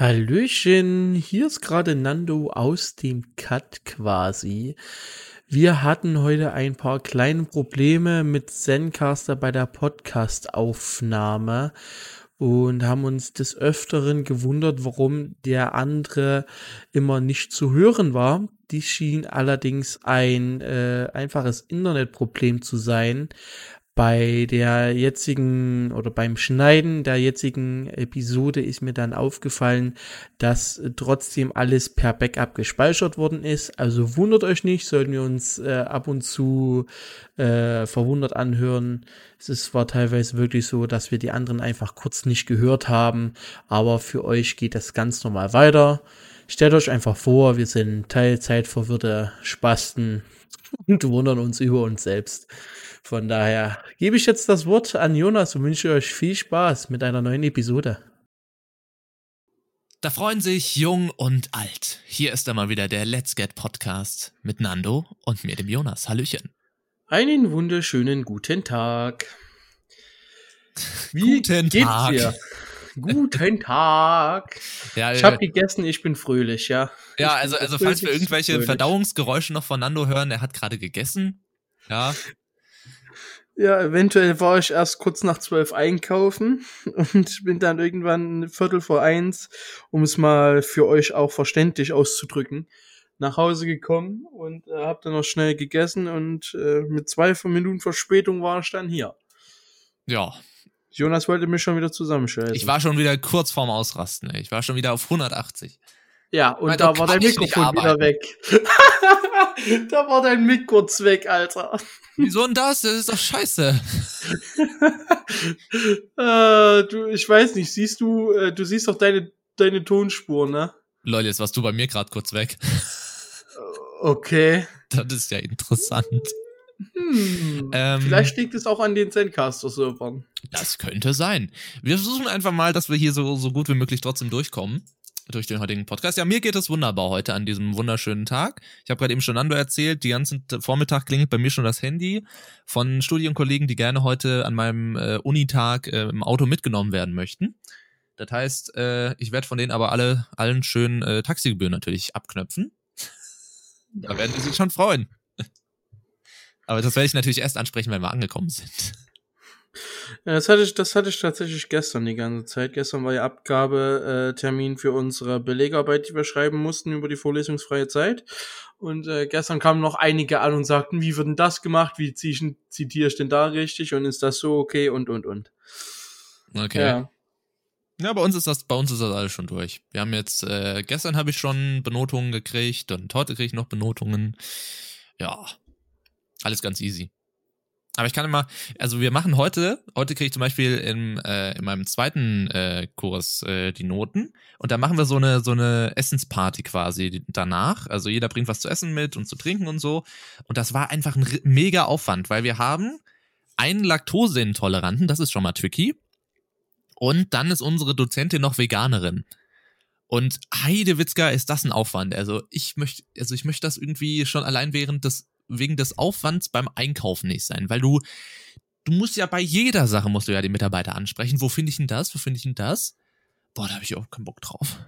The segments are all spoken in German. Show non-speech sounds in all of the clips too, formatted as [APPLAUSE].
Hallöchen, hier ist gerade Nando aus dem Cut quasi. Wir hatten heute ein paar kleine Probleme mit Zencaster bei der Podcast-Aufnahme und haben uns des Öfteren gewundert, warum der andere immer nicht zu hören war. Dies schien allerdings ein äh, einfaches Internetproblem zu sein, bei der jetzigen oder beim Schneiden der jetzigen Episode ist mir dann aufgefallen, dass trotzdem alles per Backup gespeichert worden ist. Also wundert euch nicht, sollten wir uns äh, ab und zu äh, verwundert anhören. Es ist zwar teilweise wirklich so, dass wir die anderen einfach kurz nicht gehört haben, aber für euch geht das ganz normal weiter. Stellt euch einfach vor, wir sind Teilzeitverwirrte Spasten und wundern uns über uns selbst. Von daher gebe ich jetzt das Wort an Jonas und wünsche euch viel Spaß mit einer neuen Episode. Da freuen sich jung und alt. Hier ist einmal wieder der Let's Get Podcast mit Nando und mir, dem Jonas. Hallöchen. Einen wunderschönen guten Tag. Wie guten geht's Tag. dir? Guten [LAUGHS] Tag. Ja, Ich äh, habe gegessen, ich bin fröhlich, ja. ja Ich also, also falls wir irgendwelche fröhlich. Verdauungsgeräusche noch von Nando hören, er hat gerade gegessen. Ja, Ja, eventuell war ich erst kurz nach zwölf einkaufen [LAUGHS] und bin dann irgendwann Viertel vor eins, um es mal für euch auch verständlich auszudrücken, nach Hause gekommen und äh, habe dann noch schnell gegessen und äh, mit zwei Minuten Verspätung war ich dann hier. ja. Jonas wollte mich schon wieder zusammenschalten. Ich war schon wieder kurz vorm Ausrasten. Ey. Ich war schon wieder auf 180. ja, und Weil da war dein Mikrofon wieder weg. [LAUGHS] da war dein Mic kurz weg, Alter. Wieso denn das? Das ist doch scheiße. [LAUGHS] äh, du, ich weiß nicht, siehst du, äh, du siehst doch deine, deine Tonspur, ne? Leute, jetzt warst du bei mir gerade kurz weg. Okay. Das ist ja interessant. Hm. Ähm, Vielleicht liegt es auch an den Zencaster-Servern. Das könnte sein. Wir versuchen einfach mal, dass wir hier so, so gut wie möglich trotzdem durchkommen. Durch den heutigen Podcast. Ja, mir geht es wunderbar heute an diesem wunderschönen Tag. Ich habe gerade eben schon Nando erzählt, die ganzen Vormittag klingelt bei mir schon das Handy von Studienkollegen, die gerne heute an meinem äh, Unitag äh, im Auto mitgenommen werden möchten. Das heißt, äh, ich werde von denen aber alle allen schön äh, Taxigebühren natürlich abknöpfen. Da werden die sich schon freuen. [LAUGHS] Aber das werde ich natürlich erst ansprechen, wenn wir angekommen sind. Ja, das hatte ich, das hatte ich tatsächlich gestern die ganze Zeit. Gestern war ja Abgabetermin äh, für unsere Belegarbeit, die wir schreiben mussten über die vorlesungsfreie Zeit. Und äh, gestern kamen noch einige an und sagten, wie wird denn das gemacht? Wie zitiere ich denn da richtig? Und ist das so okay? Und, und, und. Okay. Ja. Ja, bei uns ist das, bei uns ist das alles schon durch. Wir haben jetzt, äh, gestern habe ich schon Benotungen gekriegt und heute kriege ich noch Benotungen. Ja, alles ganz easy. Aber ich kann immer, also wir machen heute, heute kriege ich zum Beispiel im, äh, in meinem zweiten äh, Kurs äh, die Noten und da machen wir so eine, so eine Essensparty quasi danach. Also jeder bringt was zu essen mit und zu trinken und so. Und das war einfach ein mega Aufwand, weil wir haben einen Laktoseintoleranten, das ist schon mal tricky. Und dann ist unsere Dozentin noch Veganerin. Und Heidewitzka ist das ein Aufwand. Also ich möchte, also ich möchte das irgendwie schon allein während des, wegen des Aufwands beim Einkaufen nicht sein, weil du, du musst ja bei jeder Sache musst du ja die Mitarbeiter ansprechen. Wo finde ich denn das? Wo finde ich denn das? Boah, da habe ich auch keinen Bock drauf.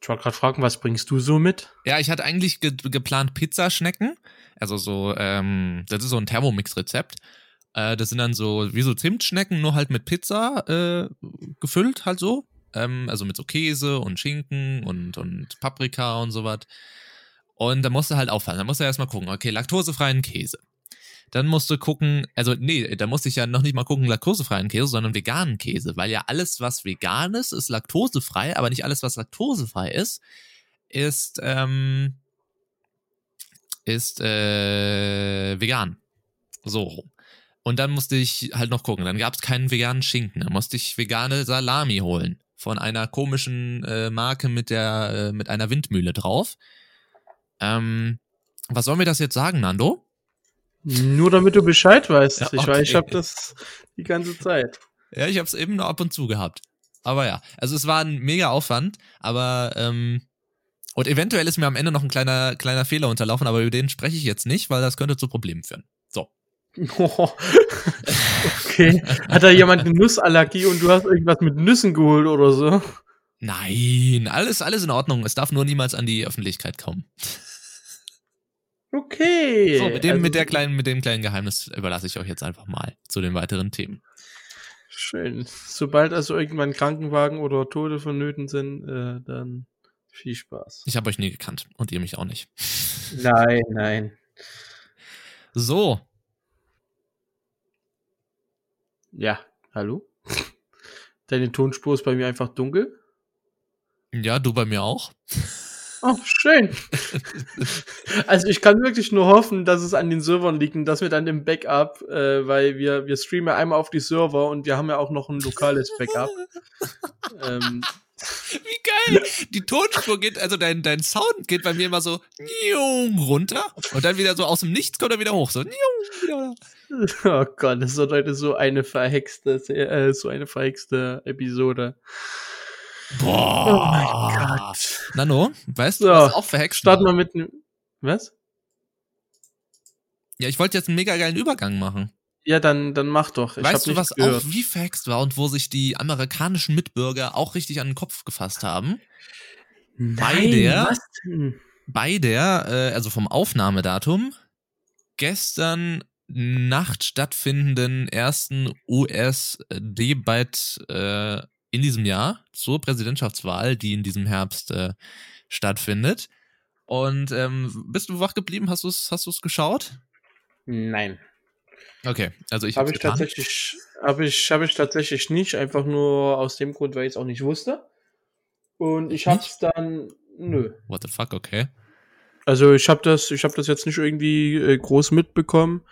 Ich wollte gerade fragen, was bringst du so mit? Ja, ich hatte eigentlich ge geplant Pizzaschnecken. Also so, ähm, das ist so ein Thermomix-Rezept. Äh, das sind dann so wie so Zimtschnecken, nur halt mit Pizza äh, gefüllt, halt so. Ähm, also mit so Käse und Schinken und, und Paprika und sowas. Und da musst du halt aufpassen. Da musst du erstmal gucken, okay, laktosefreien Käse. Dann musst du gucken, also nee, da musste ich ja noch nicht mal gucken, laktosefreien Käse, sondern veganen Käse, weil ja alles, was vegan ist, ist laktosefrei, aber nicht alles, was laktosefrei ist, ist, ähm, ist äh, vegan. So. Und dann musste ich halt noch gucken. Dann gab es keinen veganen Schinken. Dann musste ich vegane Salami holen. Von einer komischen äh, Marke mit der, äh, mit einer Windmühle drauf. Ähm, was soll mir das jetzt sagen, Nando? Nur damit du Bescheid weißt. Ja, Ich weiß, ich okay. habe das die ganze Zeit. Ja, ich habe es eben nur ab und zu gehabt. Aber ja, also es war ein mega Aufwand, aber ähm, und eventuell ist mir am Ende noch ein kleiner kleiner Fehler unterlaufen, aber über den spreche ich jetzt nicht, weil das könnte zu Problemen führen. So. Oh. [LAUGHS] okay. Hat da jemand eine Nussallergie und du hast irgendwas mit Nüssen geholt oder so? Nein, alles, alles in Ordnung. Es darf nur niemals an die Öffentlichkeit kommen. Okay. So, mit dem, also- mit der kleinen, mit dem kleinen Geheimnis überlasse ich euch jetzt einfach mal zu den weiteren Themen. Schön. Sobald also irgendwann Krankenwagen oder Tode vonnöten sind, äh, dann viel Spaß. Ich habe euch nie gekannt und ihr mich auch nicht. [LAUGHS] Nein, nein. So, Ja, hallo? [LAUGHS] Deine Tonspur ist bei mir einfach dunkel. Ja, du bei mir auch. Oh, schön. [LAUGHS] also ich kann wirklich nur hoffen, dass es an den Servern liegt und dass wir dann im Backup, äh, weil wir, wir streamen ja einmal auf die Server und wir haben ja auch noch ein lokales Backup. [LAUGHS] ähm, Wie geil! Die Tonspur geht, also dein, dein Sound geht bei mir immer so runter und dann wieder so aus dem Nichts kommt er wieder hoch. So wieder. [LAUGHS] oh Gott, das wird heute so eine verhexte, äh, so eine verhexte Episode. Boah. Oh mein Gott. Nano, weißt du, So, was auch verhext Starten wir mit einem. Was? Ja, ich wollte jetzt einen mega geilen Übergang machen. Ja, dann, dann mach doch. Ich weißt du, was gehört. auch wie verhext war und wo sich die amerikanischen Mitbürger auch richtig an den Kopf gefasst haben? Nein, der- was denn? bei der, äh, also vom Aufnahmedatum, gestern Nacht stattfindenden ersten US-Debatte äh, in diesem Jahr zur Präsidentschaftswahl, die in diesem Herbst äh, stattfindet. Und ähm, bist du wach geblieben? Hast du es hast du's geschaut? Nein. Okay, also ich Habe ich getan. tatsächlich, habe ich, habe ich tatsächlich nicht, einfach nur aus dem Grund, weil ich es auch nicht wusste. Und ich habe es dann, nö. What the fuck, okay. Also ich habe das, ich habe das jetzt nicht irgendwie äh, groß mitbekommen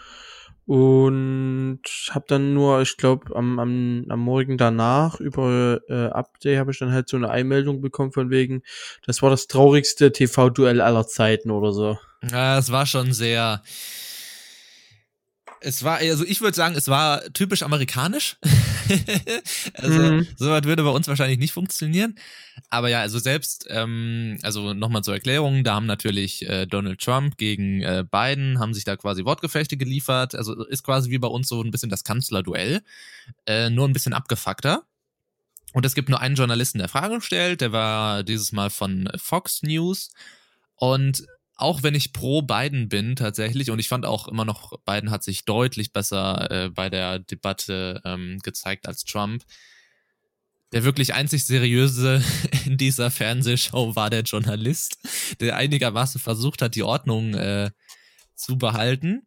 und habe dann nur, ich glaube, am, am, am Morgen danach über äh, Update habe ich dann halt so eine Einmeldung bekommen von wegen, das war das traurigste TV-Duell aller Zeiten oder so. Ja, es war schon sehr. Es war, also ich würde sagen, es war typisch amerikanisch. [LAUGHS] [LAUGHS] also, Mhm. sowas würde bei uns wahrscheinlich nicht funktionieren. Aber ja, also selbst, ähm, also nochmal zur Erklärung, da haben natürlich äh, Donald Trump gegen äh, Biden, haben sich da quasi Wortgefechte geliefert. Also ist quasi wie bei uns so ein bisschen das Kanzlerduell, äh, nur ein bisschen abgefuckter. Und es gibt nur einen Journalisten, der Fragen stellt, der war dieses Mal von Fox News. Und auch wenn ich pro Biden bin tatsächlich, und ich fand auch immer noch, Biden hat sich deutlich besser äh, bei der Debatte ähm, gezeigt als Trump. Der wirklich einzig seriöse [LAUGHS] in dieser Fernsehshow war der Journalist, der einigermaßen versucht hat, die Ordnung äh, zu behalten.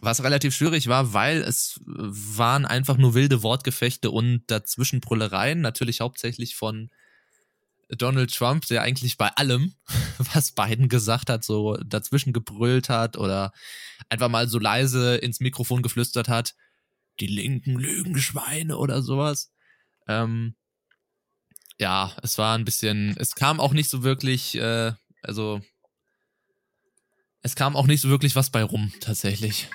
Was relativ schwierig war, weil es waren einfach nur wilde Wortgefechte und dazwischen Brüllereien, natürlich hauptsächlich von Donald Trump, der eigentlich bei allem, [LAUGHS] was Biden gesagt hat, so dazwischen gebrüllt hat oder einfach mal so leise ins Mikrofon geflüstert hat, die linken Lügenschweine oder sowas. Ähm, ja, es war ein bisschen, es kam auch nicht so wirklich, äh, also es kam auch nicht so wirklich was bei rum, tatsächlich.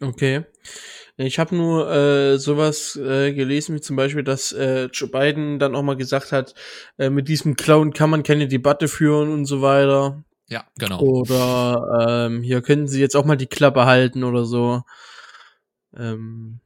Okay. Ich habe nur äh, sowas äh, gelesen, wie zum Beispiel, dass äh, Joe Biden dann auch mal gesagt hat, äh, mit diesem Clown kann man keine Debatte führen und so weiter. Ja, genau. Oder ähm, hier können sie jetzt auch mal die Klappe halten oder so. Ähm,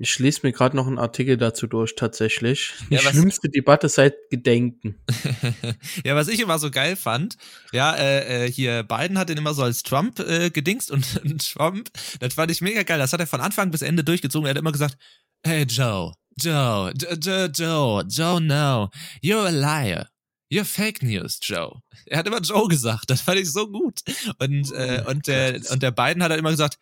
ich lese mir gerade noch einen Artikel dazu durch, tatsächlich. Die Ja, schlimmste Debatte seit Gedenken. [LAUGHS] ja, was ich immer so geil fand, ja, äh, äh, hier Biden hat den immer so als Trump äh, gedingst und, und [LAUGHS] Trump, das fand ich mega geil. Das hat er von Anfang bis Ende durchgezogen. Er hat immer gesagt, hey Joe, Joe, Joe, Joe, Joe, no, you're a liar. You're fake news, Joe. Er hat immer Joe gesagt. Das fand ich so gut. Und, äh, und, der, und der Biden hat dann immer gesagt,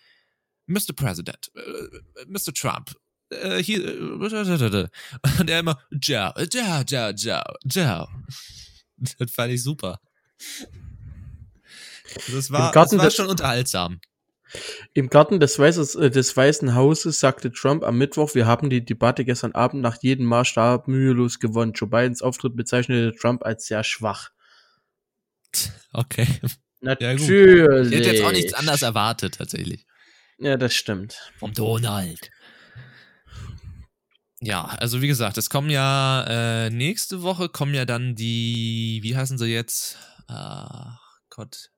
Mr. President, äh, Mr. Trump, äh, hier, äh, [LAUGHS] und er immer, Joe, Joe, Joe, Joe, Joe. Das fand ich super. Das war, das war schon unterhaltsam. Im Garten des, Weißes, äh, des Weißen Hauses sagte Trump am Mittwoch, wir haben die Debatte gestern Abend nach jedem Maßstab mühelos gewonnen. Joe Bidens Auftritt bezeichnete Trump als sehr schwach. [LAUGHS] Okay. Natürlich. Ich hätte jetzt auch nichts anderes erwartet, tatsächlich. Ja, das stimmt. Vom Donald. Ja, also wie gesagt, es kommen ja äh, nächste Woche kommen ja dann die, wie heißen sie jetzt? Ach Gott.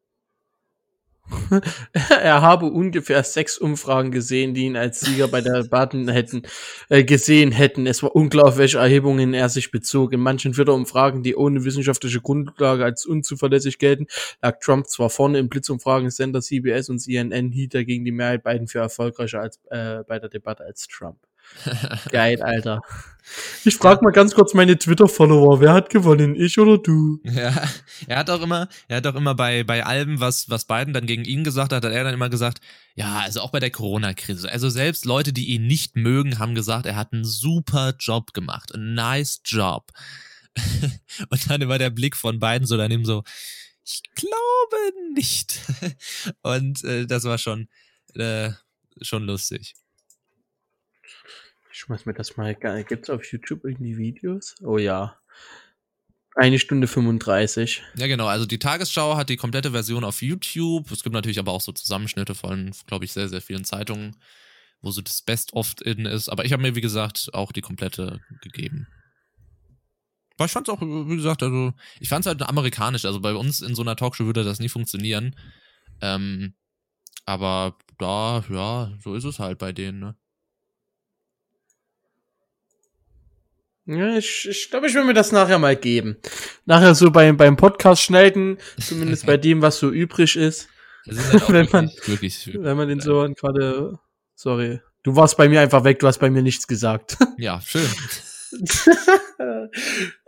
[LAUGHS] er habe ungefähr sechs Umfragen gesehen, die ihn als Sieger bei der Debatten hätten äh, gesehen hätten. Es war unklar, auf welche Erhebungen er sich bezog. In manchen Twitter-Umfragen, die ohne wissenschaftliche Grundlage als unzuverlässig gelten, lag Trump zwar vorne im Blitzumfragen Sender CBS und CNN hielt dagegen die Mehrheit beiden für erfolgreicher als äh, bei der Debatte als Trump. [LAUGHS] Geil, Alter. Ich frage mal ganz kurz meine Twitter-Follower, wer hat gewonnen, ich oder du? Ja, er hat auch immer, er hat auch immer bei, bei Alben, was, was Biden dann gegen ihn gesagt hat, hat er dann immer gesagt, ja, also auch bei der Corona-Krise. Also selbst Leute, die ihn nicht mögen, haben gesagt, er hat einen super Job gemacht, a nice job. [LAUGHS] Und dann immer der Blick von Biden so daneben so, ich glaube nicht. [LAUGHS] Und äh, das war schon, äh, schon lustig. Schmeiß mir das mal. Gibt's auf YouTube irgendwie Videos? Oh ja. Eine Stunde 35. Ja, genau. Also die Tagesschau hat die komplette Version auf YouTube. Es gibt natürlich aber auch so Zusammenschnitte von, glaube ich, sehr, sehr vielen Zeitungen, wo so das Best-of-In ist. Aber ich habe mir, wie gesagt, auch die komplette gegeben. Aber ich fand es auch, wie gesagt, also ich fand es halt amerikanisch. Also bei uns in so einer Talkshow würde das nie funktionieren. Ähm, aber da, ja, so ist es halt bei denen, ne? Ja, ich, ich glaube, ich will mir das nachher mal geben. Nachher so beim, beim Podcast schneiden, zumindest bei dem, was so übrig ist. ist [LAUGHS] wenn man, wirklich, wirklich, [LAUGHS] wenn man den so gerade, sorry, du warst bei mir einfach weg, du hast bei mir nichts gesagt. [LAUGHS] Ja, schön.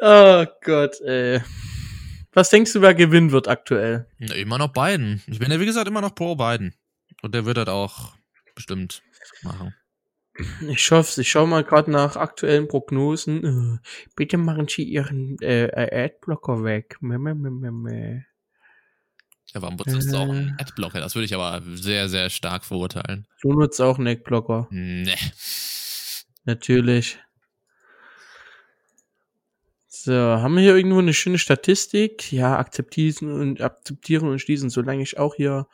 oh Gott, ey. Was denkst du, wer gewinnen wird aktuell? Ja, immer noch Biden. Ich bin ja, wie gesagt, immer noch pro Biden. Und der wird das auch bestimmt machen. Ich hoffe Ich schaue mal gerade nach aktuellen Prognosen. Äh, bitte machen Sie Ihren äh, Adblocker weg. Ja, warum benutzt äh, du auch einen Adblocker? Das würde ich aber sehr, sehr stark verurteilen. Du nutzt auch einen Adblocker. Nee. Natürlich. So, haben wir hier irgendwo eine schöne Statistik? Ja, akzeptieren und akzeptieren und schließen, solange ich auch hier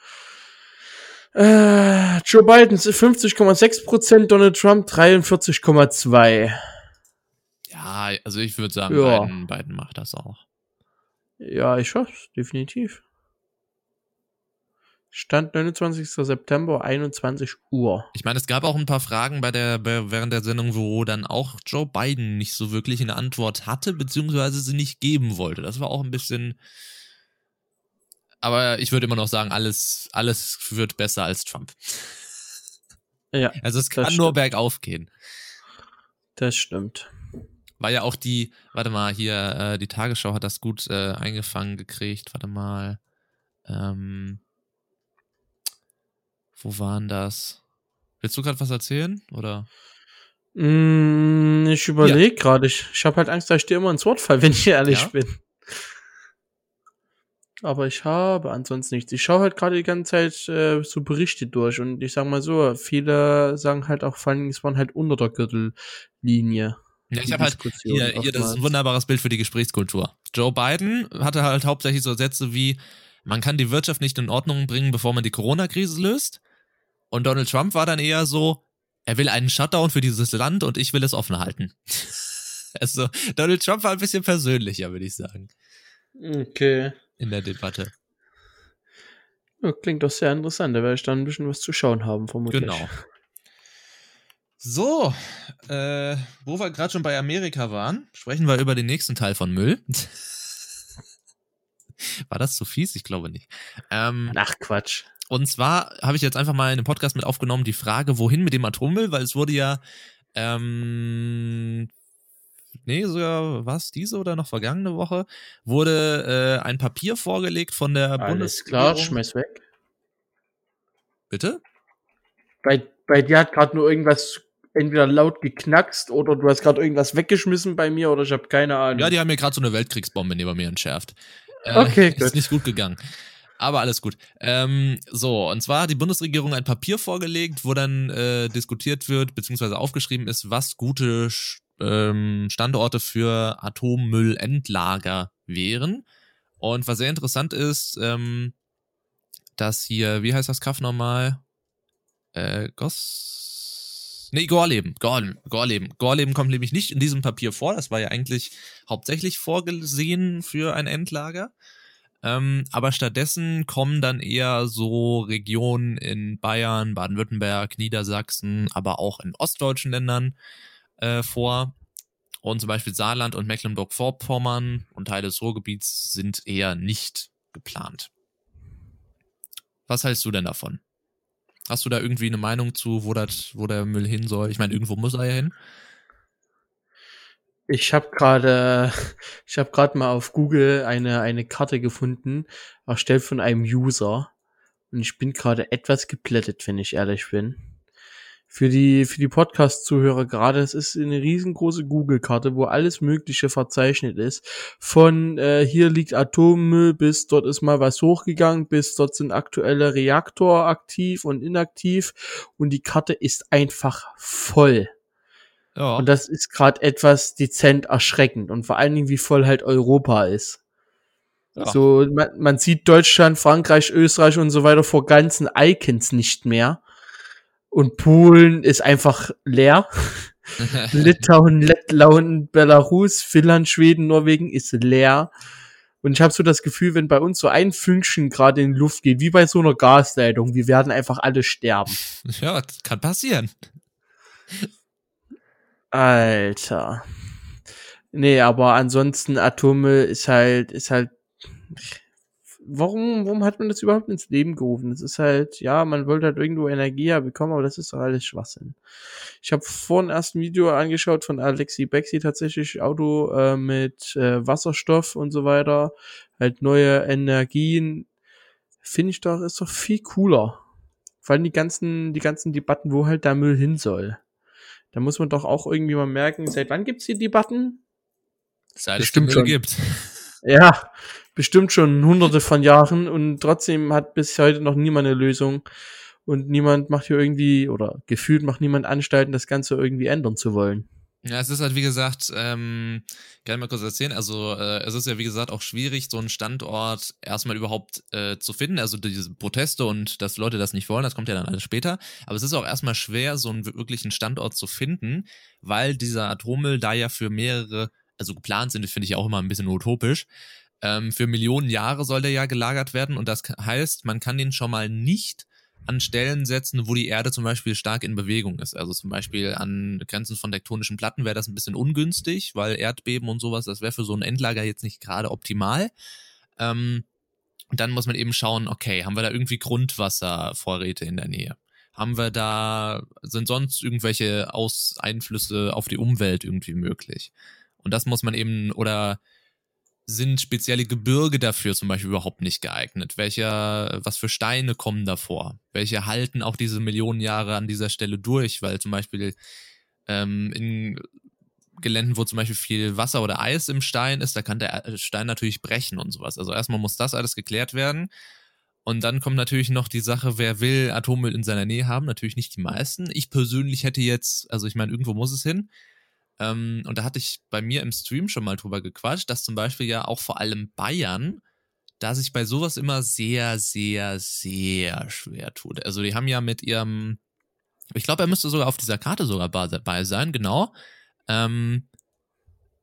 äh, Joe Biden 50,6%, Donald Trump 43,2%. Ja, also ich würde sagen, ja. Biden, Biden macht das auch. Ja, ich hoffe definitiv. Stand 29. September, 21 Uhr. Ich meine, es gab auch ein paar Fragen bei der, während der Sendung, wo dann auch Joe Biden nicht so wirklich eine Antwort hatte, beziehungsweise sie nicht geben wollte. Das war auch ein bisschen, aber ich würde immer noch sagen, alles, alles wird besser als Trump. Ja. [LAUGHS] Also es kann nur bergauf gehen. Das stimmt. War ja auch die, warte mal, hier, äh, die Tagesschau hat das gut äh, eingefangen gekriegt. Warte mal. Ähm, wo waren das? Willst du gerade was erzählen? Oder? Mm, ich überlege ja. gerade. Ich, ich habe halt Angst, dass ich dir immer ins Wort fall, wenn ich ehrlich ja? bin aber ich habe ansonsten nichts. Ich schaue halt gerade die ganze Zeit äh, so Berichte durch und ich sag mal so, viele sagen halt auch vor allem, es waren halt unter der Gürtellinie. Ja, ich habe halt hier, hier, das ist ein wunderbares Bild für die Gesprächskultur. Joe Biden hatte halt hauptsächlich so Sätze wie, man kann die Wirtschaft nicht in Ordnung bringen, bevor man die Corona-Krise löst. Und Donald Trump war dann eher so, er will einen Shutdown für dieses Land und ich will es offen halten. [LAUGHS] also, Donald Trump war ein bisschen persönlicher, würde ich sagen. Okay in der Debatte. Ja, klingt doch sehr interessant. Da werde ich dann ein bisschen was zu schauen haben, vermutlich. Genau. So, äh, wo wir gerade schon bei Amerika waren, sprechen wir über den nächsten Teil von Müll. [LAUGHS] War das zu fies? Ich glaube nicht. Ähm, Ach, Quatsch. Und zwar habe ich jetzt einfach mal in dem Podcast mit aufgenommen die Frage, wohin mit dem Atommüll, weil es wurde ja ähm, nee, sogar was diese oder noch vergangene Woche, wurde äh, ein Papier vorgelegt von der Alles Bundesregierung. klar, schmeiß weg. Bitte? Bei, bei dir hat gerade nur irgendwas entweder laut geknackst oder du hast gerade irgendwas weggeschmissen bei mir oder ich habe keine Ahnung. Ja, die haben mir gerade so eine Weltkriegsbombe neben mir entschärft. Äh, okay, [LAUGHS] gut. Ist nicht gut gegangen. Aber alles gut. Ähm, so, und zwar hat die Bundesregierung ein Papier vorgelegt, wo dann äh, diskutiert wird, beziehungsweise aufgeschrieben ist, was gute ähm, Standorte für Atommüllendlager wären. Und was sehr interessant ist, ähm, dass hier, wie heißt das Kaff nochmal? Äh, Goss. Nee, Gorleben. Gorleben. Gorleben. Gorleben kommt nämlich nicht in diesem Papier vor. Das war ja eigentlich hauptsächlich vorgesehen für ein Endlager. Ähm, aber stattdessen kommen dann eher so Regionen in Bayern, Baden-Württemberg, Niedersachsen, aber auch in ostdeutschen Ländern äh, vor. Und zum Beispiel Saarland und Mecklenburg-Vorpommern und Teile des Ruhrgebiets sind eher nicht geplant. Was hältst du denn davon? Hast du da irgendwie eine Meinung zu, wo, dat, wo der Müll hin soll? Ich meine, irgendwo muss er ja hin. Ich habe gerade, [LAUGHS] ich habe gerade mal auf Google eine eine Karte gefunden, erstellt von einem User, und ich bin gerade etwas geplättet, wenn ich ehrlich bin. Für die für die Podcast-Zuhörer gerade, es ist eine riesengroße Google-Karte, wo alles Mögliche verzeichnet ist. Von äh, hier liegt Atommüll bis dort ist mal was hochgegangen, bis dort sind aktuelle Reaktor aktiv und inaktiv und die Karte ist einfach voll. Ja. Und das ist gerade etwas dezent erschreckend und vor allen Dingen, wie voll halt Europa ist. Ja. So, man, man sieht Deutschland, Frankreich, Österreich und so weiter vor ganzen Icons nicht mehr. Und Polen ist einfach leer. [LAUGHS] Litauen, Lettland, Belarus, Finnland, Schweden, Norwegen ist leer. Und ich habe so das Gefühl, wenn bei uns so ein Fünkchen gerade in die Luft geht, wie bei so einer Gasleitung, wir werden einfach alle sterben. [LAUGHS] ja, das kann passieren. Alter. Nee, aber ansonsten Atome ist halt, ist halt. Warum, warum hat man das überhaupt ins Leben gerufen? Das ist halt, ja, man wollte halt irgendwo Energie bekommen, aber das ist doch alles Schwachsinn. Ich habe vorhin erst ein Video angeschaut von Alexi Bexi tatsächlich, Auto äh, mit äh, Wasserstoff und so weiter, halt neue Energien. Finde ich doch, ist doch viel cooler. Vor allem die ganzen, die ganzen Debatten, wo halt der Müll hin soll. Da muss man doch auch irgendwie mal merken, seit wann gibt's die Debatten? Seit es Müll schon. gibt. Ja, bestimmt schon hunderte von Jahren und trotzdem hat bis heute noch niemand eine Lösung und niemand macht hier irgendwie oder gefühlt macht niemand Anstalten, das Ganze irgendwie ändern zu wollen. Ja, es ist halt wie gesagt, ähm, kann ich mal kurz erzählen, also äh, es ist ja wie gesagt auch schwierig, so einen Standort erstmal überhaupt äh, zu finden, also diese Proteste und dass Leute das nicht wollen, das kommt ja dann alles später, aber es ist auch erstmal schwer, so einen wirklichen Standort zu finden, weil dieser Atommüll da ja für mehrere, also geplant sind, finde ich auch immer ein bisschen utopisch, ähm, für Millionen Jahre soll der ja gelagert werden und das heißt, man kann den schon mal nicht an Stellen setzen, wo die Erde zum Beispiel stark in Bewegung ist. Also zum Beispiel an Grenzen von tektonischen Platten wäre das ein bisschen ungünstig, weil Erdbeben und sowas, das wäre für so ein Endlager jetzt nicht gerade optimal. Ähm, dann muss man eben schauen, okay, haben wir da irgendwie Grundwasservorräte in der Nähe? Haben wir da, sind sonst irgendwelche Aus Einflüsse auf die Umwelt irgendwie möglich? Und das muss man eben, oder sind spezielle Gebirge dafür zum Beispiel überhaupt nicht geeignet? Welcher, was für Steine kommen davor? Welche halten auch diese Millionen Jahre an dieser Stelle durch? Weil zum Beispiel ähm, in Geländen, wo zum Beispiel viel Wasser oder Eis im Stein ist, da kann der Stein natürlich brechen und sowas. Also erstmal muss das alles geklärt werden. Und dann kommt natürlich noch die Sache, wer will Atommüll in seiner Nähe haben? Natürlich nicht die meisten. Ich persönlich hätte jetzt, also ich meine, irgendwo muss es hin. Ähm, und da hatte ich bei mir im Stream schon mal drüber gequatscht, dass zum Beispiel ja auch vor allem Bayern da sich bei sowas immer sehr, sehr, sehr schwer tut. Also die haben ja mit ihrem, ich glaube, er müsste sogar auf dieser Karte sogar dabei sein, genau. Ähm,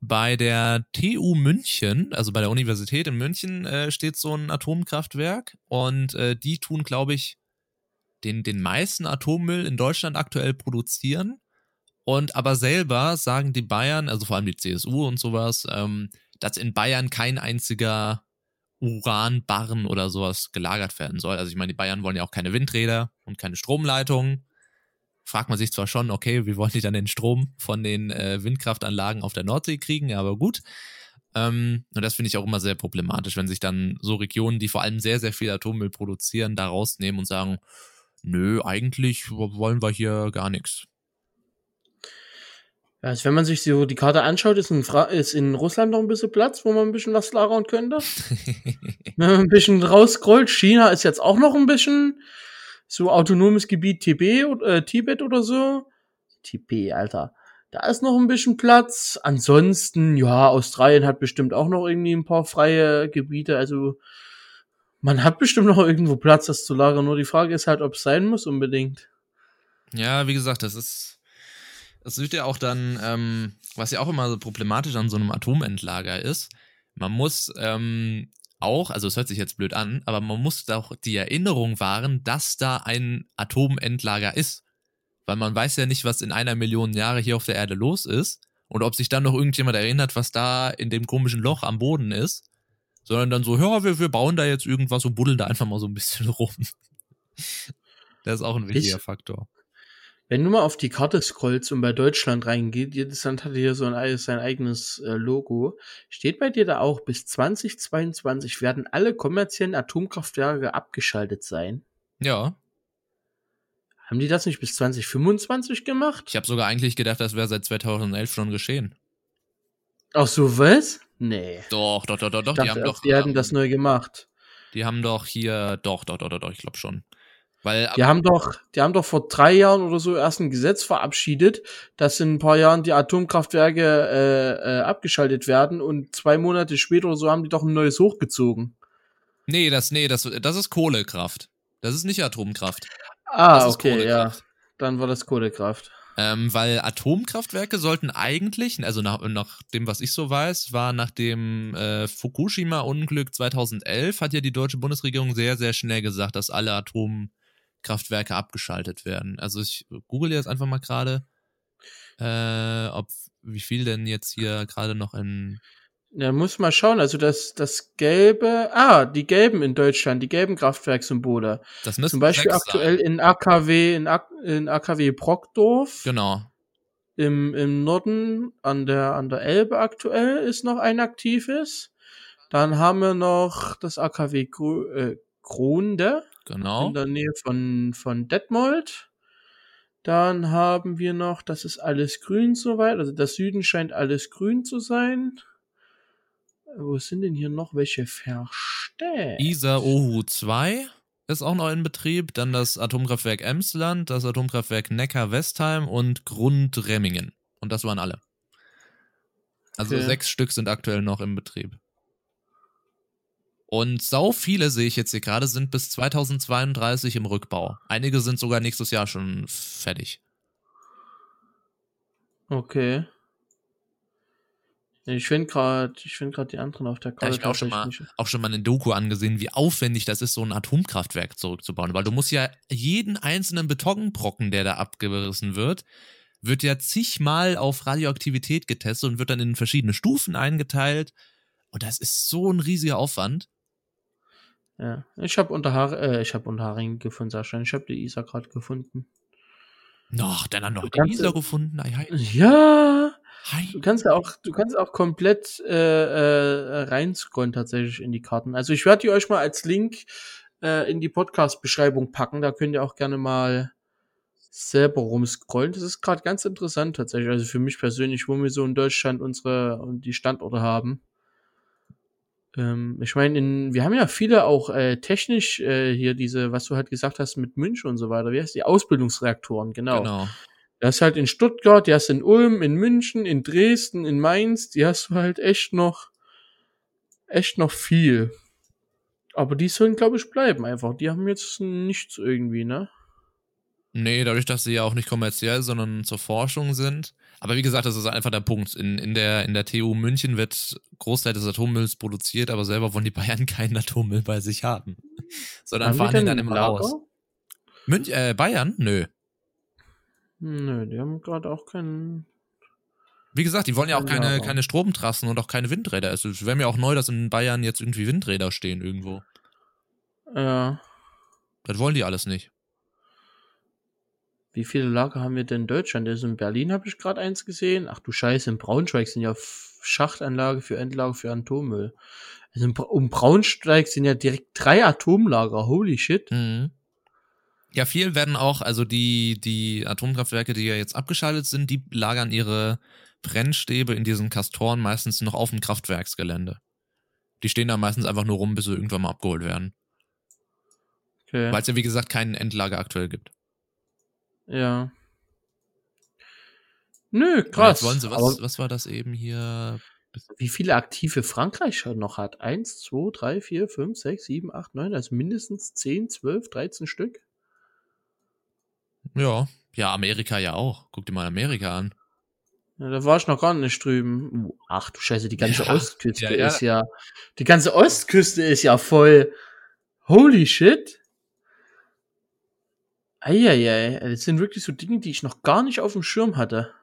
bei der TU München, also bei der Universität in München, äh, steht so ein Atomkraftwerk und äh, die tun, glaube ich, den, den meisten Atommüll in Deutschland aktuell produzieren. Und aber selber sagen die Bayern, also vor allem die CSU und sowas, ähm, dass in Bayern kein einziger Uranbarren oder sowas gelagert werden soll. Also ich meine, die Bayern wollen ja auch keine Windräder und keine Stromleitungen. Fragt man sich zwar schon, okay, wie wollen die dann den Strom von den äh, Windkraftanlagen auf der Nordsee kriegen, aber gut. Ähm, und das finde ich auch immer sehr problematisch, wenn sich dann so Regionen, die vor allem sehr, sehr viel Atommüll produzieren, da rausnehmen und sagen, nö, eigentlich wollen wir hier gar nichts. Also wenn man sich so die Karte anschaut, ist in, Fra ist in Russland noch ein bisschen Platz, wo man ein bisschen was lagern könnte. [LAUGHS] wenn man ein bisschen rausscrollt, China ist jetzt auch noch ein bisschen so autonomes Gebiet Tibet, äh, Tibet oder so. Tibet, Alter. Da ist noch ein bisschen Platz. Ansonsten, ja, Australien hat bestimmt auch noch irgendwie ein paar freie Gebiete. Also man hat bestimmt noch irgendwo Platz, das zu lagern. Nur die Frage ist halt, ob es sein muss unbedingt. Ja, wie gesagt, das ist das wird ja auch dann, ähm, was ja auch immer so problematisch an so einem Atomendlager ist, man muss ähm, auch, also es hört sich jetzt blöd an, aber man muss auch die Erinnerung wahren, dass da ein Atomendlager ist. Weil man weiß ja nicht, was in einer Million Jahre hier auf der Erde los ist und ob sich dann noch irgendjemand erinnert, was da in dem komischen Loch am Boden ist. Sondern dann so, ja, wir, wir bauen da jetzt irgendwas und buddeln da einfach mal so ein bisschen [LAUGHS] rum. Das ist auch ein wichtiger Ich- Faktor. Wenn du mal auf die Karte scrollst und bei Deutschland reingeht, jedes Land hat hier so ein, sein eigenes äh, Logo. Steht bei dir da auch, bis 2022 werden alle kommerziellen Atomkraftwerke abgeschaltet sein? Ja, Haben die das nicht bis 2025 gemacht? ich habe sogar eigentlich gedacht, das wäre seit 2011 schon geschehen. Ach so, was? Nee. Doch, doch, doch, doch, doch. Die haben doch, die hätten ähm, das neu gemacht. die haben doch hier, doch, doch, doch, doch, doch ich glaube schon. Weil, Die haben doch, die haben doch vor drei Jahren oder so erst ein Gesetz verabschiedet, dass in ein paar Jahren die Atomkraftwerke äh, äh, abgeschaltet werden und zwei Monate später oder so haben die doch ein neues hochgezogen. nee, das, nee, das, das ist Kohlekraft. Das ist nicht Atomkraft. Ah, okay, ja. Dann war das Kohlekraft. Ähm, weil Atomkraftwerke sollten eigentlich, also nach, nach dem, was ich so weiß, war nach dem äh, Fukushima-Unglück 2011, hat ja die deutsche Bundesregierung sehr, sehr schnell gesagt, dass alle Atomkraftwerke abgeschaltet werden. Also ich google jetzt einfach mal gerade, äh, ob wie viel denn jetzt hier gerade noch in Ja, muss mal schauen. Also das, das gelbe, ah, die gelben in Deutschland, die gelben Kraftwerkssymbole. das müssen Zum Beispiel aktuell sein. in AKW, in, Ak in AKW Brockdorf. Genau. Im, Im Norden an der, an der Elbe aktuell ist noch ein aktives. Dann haben wir noch das AKW Gro äh, Gronde Genau. in der Nähe von, von Detmold. Dann haben wir noch, das ist alles grün soweit. Also das Süden scheint alles grün zu sein. Wo sind denn hier noch welche versteckt? Isar Ohu 2 ist auch noch in Betrieb, dann das Atomkraftwerk Emsland, das Atomkraftwerk Neckar-Westheim und Grundremmingen. Und das waren alle. Also Okay. sechs Stück sind aktuell noch im Betrieb. Und sau viele, sehe ich jetzt hier gerade, sind bis 2032 im Rückbau. Einige sind sogar nächstes Jahr schon fertig. Okay. Ich finde gerade, gerade die anderen auf der Ja, Karte ich habe auch schon mal, auch schon mal eine Doku angesehen, wie aufwendig das ist, so ein Atomkraftwerk zurückzubauen. Weil du musst ja jeden einzelnen Betonbrocken, der da abgerissen wird, wird ja zigmal auf Radioaktivität getestet und wird dann in verschiedene Stufen eingeteilt. Und das ist so ein riesiger Aufwand. Ja, ich habe Unterhaar, äh, ich habe Unterharing gefunden, Sascha. Ich habe die Isa gerade gefunden. Noch, dann haben noch die ja- gefunden. Ei, ei, Ja, ei. du kannst ja auch, du kannst auch komplett äh, äh, reinscrollen tatsächlich in die Karten. Also ich werde die euch mal als Link äh, in die Podcast-Beschreibung packen. Da könnt ihr auch gerne mal selber rumscrollen. Das ist gerade ganz interessant tatsächlich. Also für mich persönlich, wo wir so in Deutschland unsere und die Standorte haben. Ähm, ich meine, in- wir haben ja viele auch äh, technisch äh, hier diese, was du halt gesagt hast mit München und so weiter. Wie heißt die Ausbildungsreaktoren? Genau. Genau. Das ist halt in Stuttgart, die hast du in Ulm, in München, in Dresden, in Mainz, die hast du halt echt noch, echt noch viel. Aber die sollen, glaube ich, bleiben einfach. Die haben jetzt nichts irgendwie, ne? Nee, dadurch, dass sie ja auch nicht kommerziell, sondern zur Forschung sind. Aber wie gesagt, das ist einfach der Punkt. In, in, der, in der TU München wird Großteil des Atommülls produziert, aber selber wollen die Bayern [LAUGHS] keinen Atommüll bei sich haben. Sondern Haben fahren den dann immer Lager? raus. Münch, äh, Bayern? Nö. Nö, die haben gerade auch keinen. Wie gesagt, die wollen ja auch Kein keine, Lager. keine Stromtrassen und auch keine Windräder. Es wäre mir auch neu, dass in Bayern jetzt irgendwie Windräder stehen irgendwo. Ja. Das wollen die alles nicht. Wie viele Lager haben wir denn in Deutschland? Also in Berlin habe ich gerade eins gesehen. Ach du Scheiße, in Braunschweig sind ja Schachtanlage für Endlager für Atommüll. Also um Braunschweig sind ja direkt drei Atomlager. Holy shit. Mhm. Ja, viel werden auch, also die, die Atomkraftwerke, die ja jetzt abgeschaltet sind, die lagern ihre Brennstäbe in diesen Kastoren meistens noch auf dem Kraftwerksgelände. Die stehen da meistens einfach nur rum, bis sie irgendwann mal abgeholt werden. Okay. Weil es ja, wie gesagt, keinen Endlager aktuell gibt. Ja. Nö, krass. Jetzt wollen sie, was, was war das eben hier? wie viele aktive Frankreich schon noch hat? Eins, zwei, drei, vier, fünf, sechs, sieben, acht, neun, also mindestens zehn, zwölf, dreizehn Stück. Ja. Ja, Amerika ja auch. Guck dir mal Amerika an. Ja, da war ich noch gar nicht drüben. Ach du Scheiße, die ganze Ja, Ostküste ja, ja. ist ja, die ganze Ostküste ist ja voll. Holy shit. Eieiei, das sind wirklich so Dinge, die ich noch gar nicht auf dem Schirm hatte.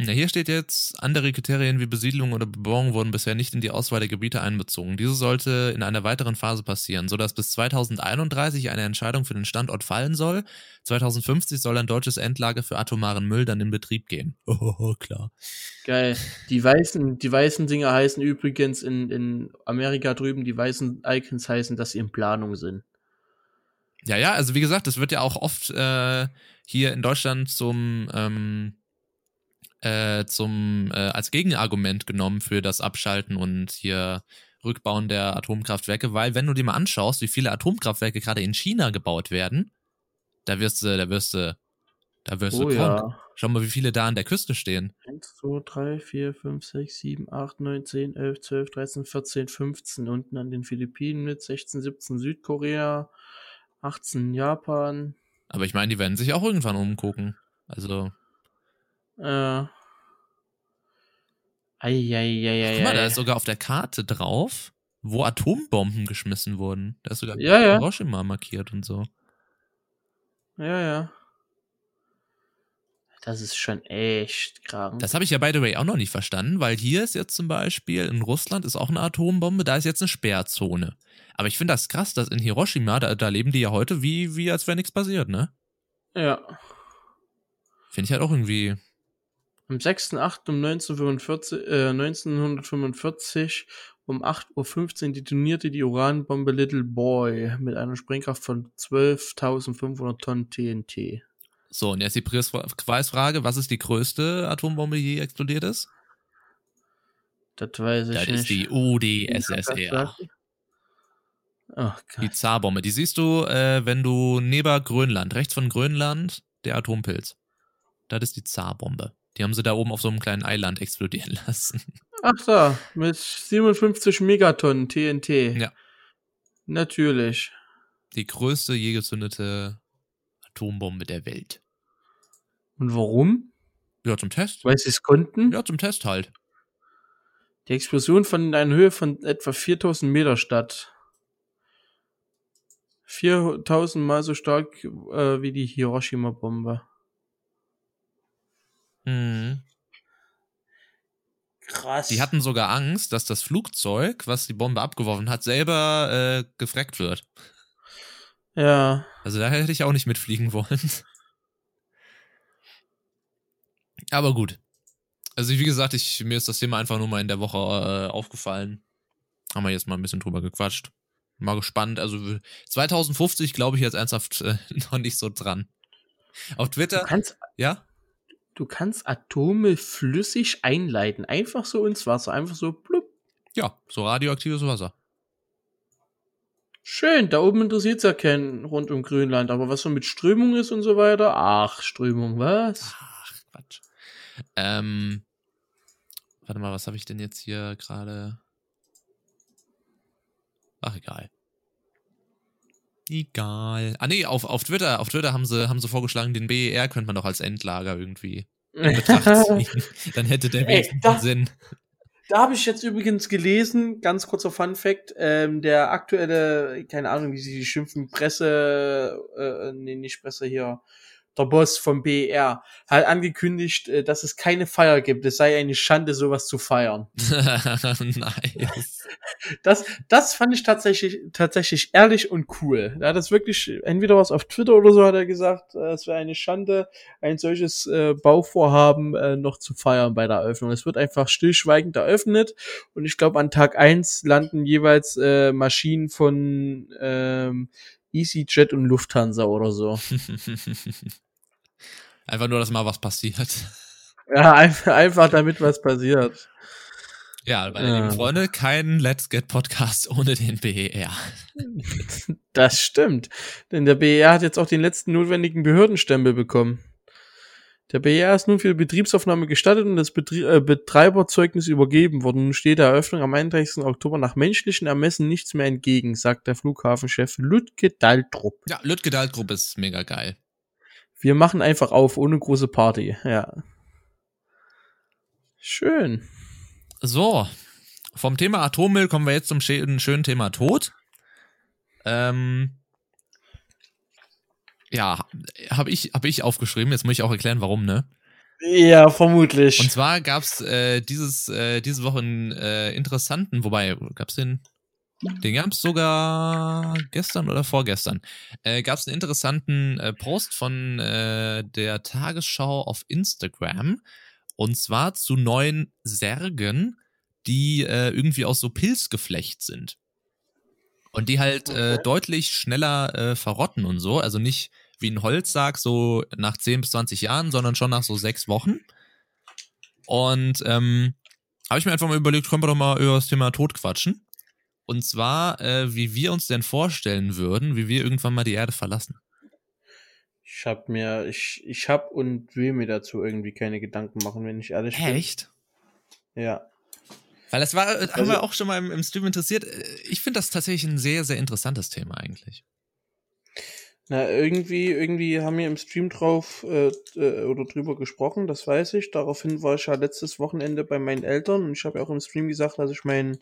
Ja, hier steht jetzt, andere Kriterien wie Besiedlung oder Bebauung wurden bisher nicht in die Auswahl der Gebiete einbezogen. Diese sollte in einer weiteren Phase passieren, sodass bis 2031 eine Entscheidung für den Standort fallen soll. 2050 soll ein deutsches Endlager für atomaren Müll dann in Betrieb gehen. [LAUGHS] Oh, klar. Geil. Die weißen, die weißen Dinger heißen übrigens in, in Amerika drüben, die weißen Icons heißen, dass sie in Planung sind. Ja, ja, also wie gesagt, das wird ja auch oft äh, hier in Deutschland zum, ähm, äh, zum äh, als Gegenargument genommen für das Abschalten und hier Rückbauen der Atomkraftwerke, weil wenn du dir mal anschaust, wie viele Atomkraftwerke gerade in China gebaut werden, da wirst du, da wirst du, da wirst Oh du krank. ja. Schau mal, wie viele da an der Küste stehen. 1, 2, 3, 4, 5, 6, 7, 8, 9, 10, 11, 12, 13, 14, 15. Unten an den Philippinen mit 16, 17 Südkorea, 18 Japan. Aber ich meine, die werden sich auch irgendwann umgucken. Also, Äh. Eieieiei. guck mal, da ist sogar auf der Karte drauf, wo Atombomben geschmissen wurden. Da ist sogar Ja, ja. Hiroshima markiert und so. Ja, ja. Das ist schon echt krank. Das habe ich ja by the way auch noch nicht verstanden, weil hier ist jetzt zum Beispiel in Russland ist auch eine Atombombe, da ist jetzt eine Sperrzone. Aber ich finde das krass, dass in Hiroshima, da, da leben die ja heute wie, wie als wäre nichts passiert, ne? ja. Finde ich halt auch irgendwie. Am 6.8. um 1945, äh, 1945 um 8.15 Uhr detonierte die Uranbombe Little Boy mit einer Sprengkraft von 12.500 Tonnen TNT. So, und jetzt die Preisfrage: Was ist die größte Atombombe, die je explodiert ist? Das weiß ich Das nicht. ist die UdSSR. Oh Die. Zarbombe. Die siehst du, äh, wenn du neben Grönland, rechts von Grönland, der Atompilz. Das ist die Zarbombe. Die haben sie da oben auf so einem kleinen Eiland explodieren [LAUGHS] lassen. Ach da, mit 57 Megatonnen TNT. Ja. Natürlich. Die größte je gezündete Atombombe der Welt. Und warum? Ja, zum Test. Weil sie es konnten? Ja, zum Test halt. Die Explosion fand in einer Höhe von etwa 4000 Meter statt. 4000 mal so stark äh, wie die Hiroshima-Bombe. Mhm. Krass. Die hatten sogar Angst, dass das Flugzeug, was die Bombe abgeworfen hat, selber äh, gefreckt wird. Ja. Also daher hätte ich auch nicht mitfliegen wollen. Aber gut. Also wie gesagt, ich, mir ist das Thema einfach nur mal in der Woche äh, aufgefallen. Haben wir jetzt mal ein bisschen drüber gequatscht. Mal gespannt. Also 2050 glaube ich jetzt ernsthaft äh, [LAUGHS] noch nicht so dran. Auf Du Twitter, kannst, ja? du kannst Atome flüssig einleiten. Einfach so ins Wasser. Einfach so blub. Ja, so radioaktives Wasser. Schön, da oben interessiert es ja keinen rund um Grönland. Aber was so mit Strömung ist und so weiter? Ach, Strömung, was? Ach, Quatsch. Ähm, warte mal, was habe ich denn jetzt hier gerade? Ach, egal. Egal. Ah, nee, auf, auf Twitter, auf Twitter haben sie, haben sie vorgeschlagen, den BER könnte man doch als Endlager irgendwie in Betracht [LAUGHS] ziehen. Dann hätte der Ey, wenigstens Sinn. Da habe ich jetzt übrigens gelesen, ganz kurzer Fun Fact, ähm, der aktuelle, keine Ahnung, wie sie die schimpfen, Presse, äh, nee, nicht Presse hier, der Boss vom BER, hat angekündigt, äh, dass es keine Feier gibt. Es sei eine Schande, sowas zu feiern. [LAUGHS] nice. Das, das fand ich tatsächlich, tatsächlich ehrlich und cool. Er hat das wirklich, entweder was auf Twitter oder so hat er gesagt, äh, es wäre eine Schande, ein solches äh, Bauvorhaben äh, noch zu feiern bei der Eröffnung. Es wird einfach stillschweigend eröffnet und ich glaube, an Tag eins landen jeweils äh, Maschinen von ähm, EasyJet und Lufthansa oder so. [LAUGHS] Einfach nur, dass mal was passiert. Ja, einfach, einfach damit was passiert. Ja, meine Ja. lieben Freunde, kein Let's Get Podcast ohne den BER. [LAUGHS] Das stimmt. Denn der BER hat jetzt auch den letzten notwendigen Behördenstempel bekommen. Der BER ist nun für die Betriebsaufnahme gestattet und das Betrie äh, Betreiberzeugnis übergeben worden. Nun steht der Eröffnung am 31. Oktober nach menschlichen Ermessen nichts mehr entgegen, sagt der Flughafenchef Lütke Daltrup. Ja, Lütke Dahlgruppe ist mega geil. Wir machen einfach auf, ohne große Party. Ja. Schön. So, vom Thema Atommüll kommen wir jetzt zum schönen Thema Tod. Ähm, ja, habe ich, hab ich aufgeschrieben. Jetzt muss ich auch erklären, warum, ne? Ja, vermutlich. Und zwar gab's äh, dieses, äh, diese Woche einen äh, interessanten, wobei, gab's den, den gab's sogar gestern oder vorgestern, äh, gab's einen interessanten äh, Post von äh, der Tagesschau auf Instagram und zwar zu neuen Särgen, die äh, irgendwie aus so Pilzgeflecht sind. Und die halt äh, okay. deutlich schneller äh, verrotten und so. Also nicht wie ein Holzsarg so nach 10 bis 20 Jahren, sondern schon nach so sechs Wochen. Und ähm, habe ich mir einfach mal überlegt, können wir doch mal über das Thema Tod quatschen. Und zwar, äh, wie wir uns denn vorstellen würden, wie wir irgendwann mal die Erde verlassen. Ich hab mir, ich, ich hab und will mir dazu irgendwie keine Gedanken machen, wenn ich ehrlich bin. Echt? Ja. Weil das war, also, haben wir auch schon mal im, im Stream interessiert. Ich finde das tatsächlich ein sehr, sehr interessantes Thema eigentlich. Na, irgendwie, irgendwie haben wir im Stream drauf äh, äh, oder drüber gesprochen, das weiß ich. Daraufhin war ich ja letztes Wochenende bei meinen Eltern und ich habe ja auch im Stream gesagt, dass ich meinen,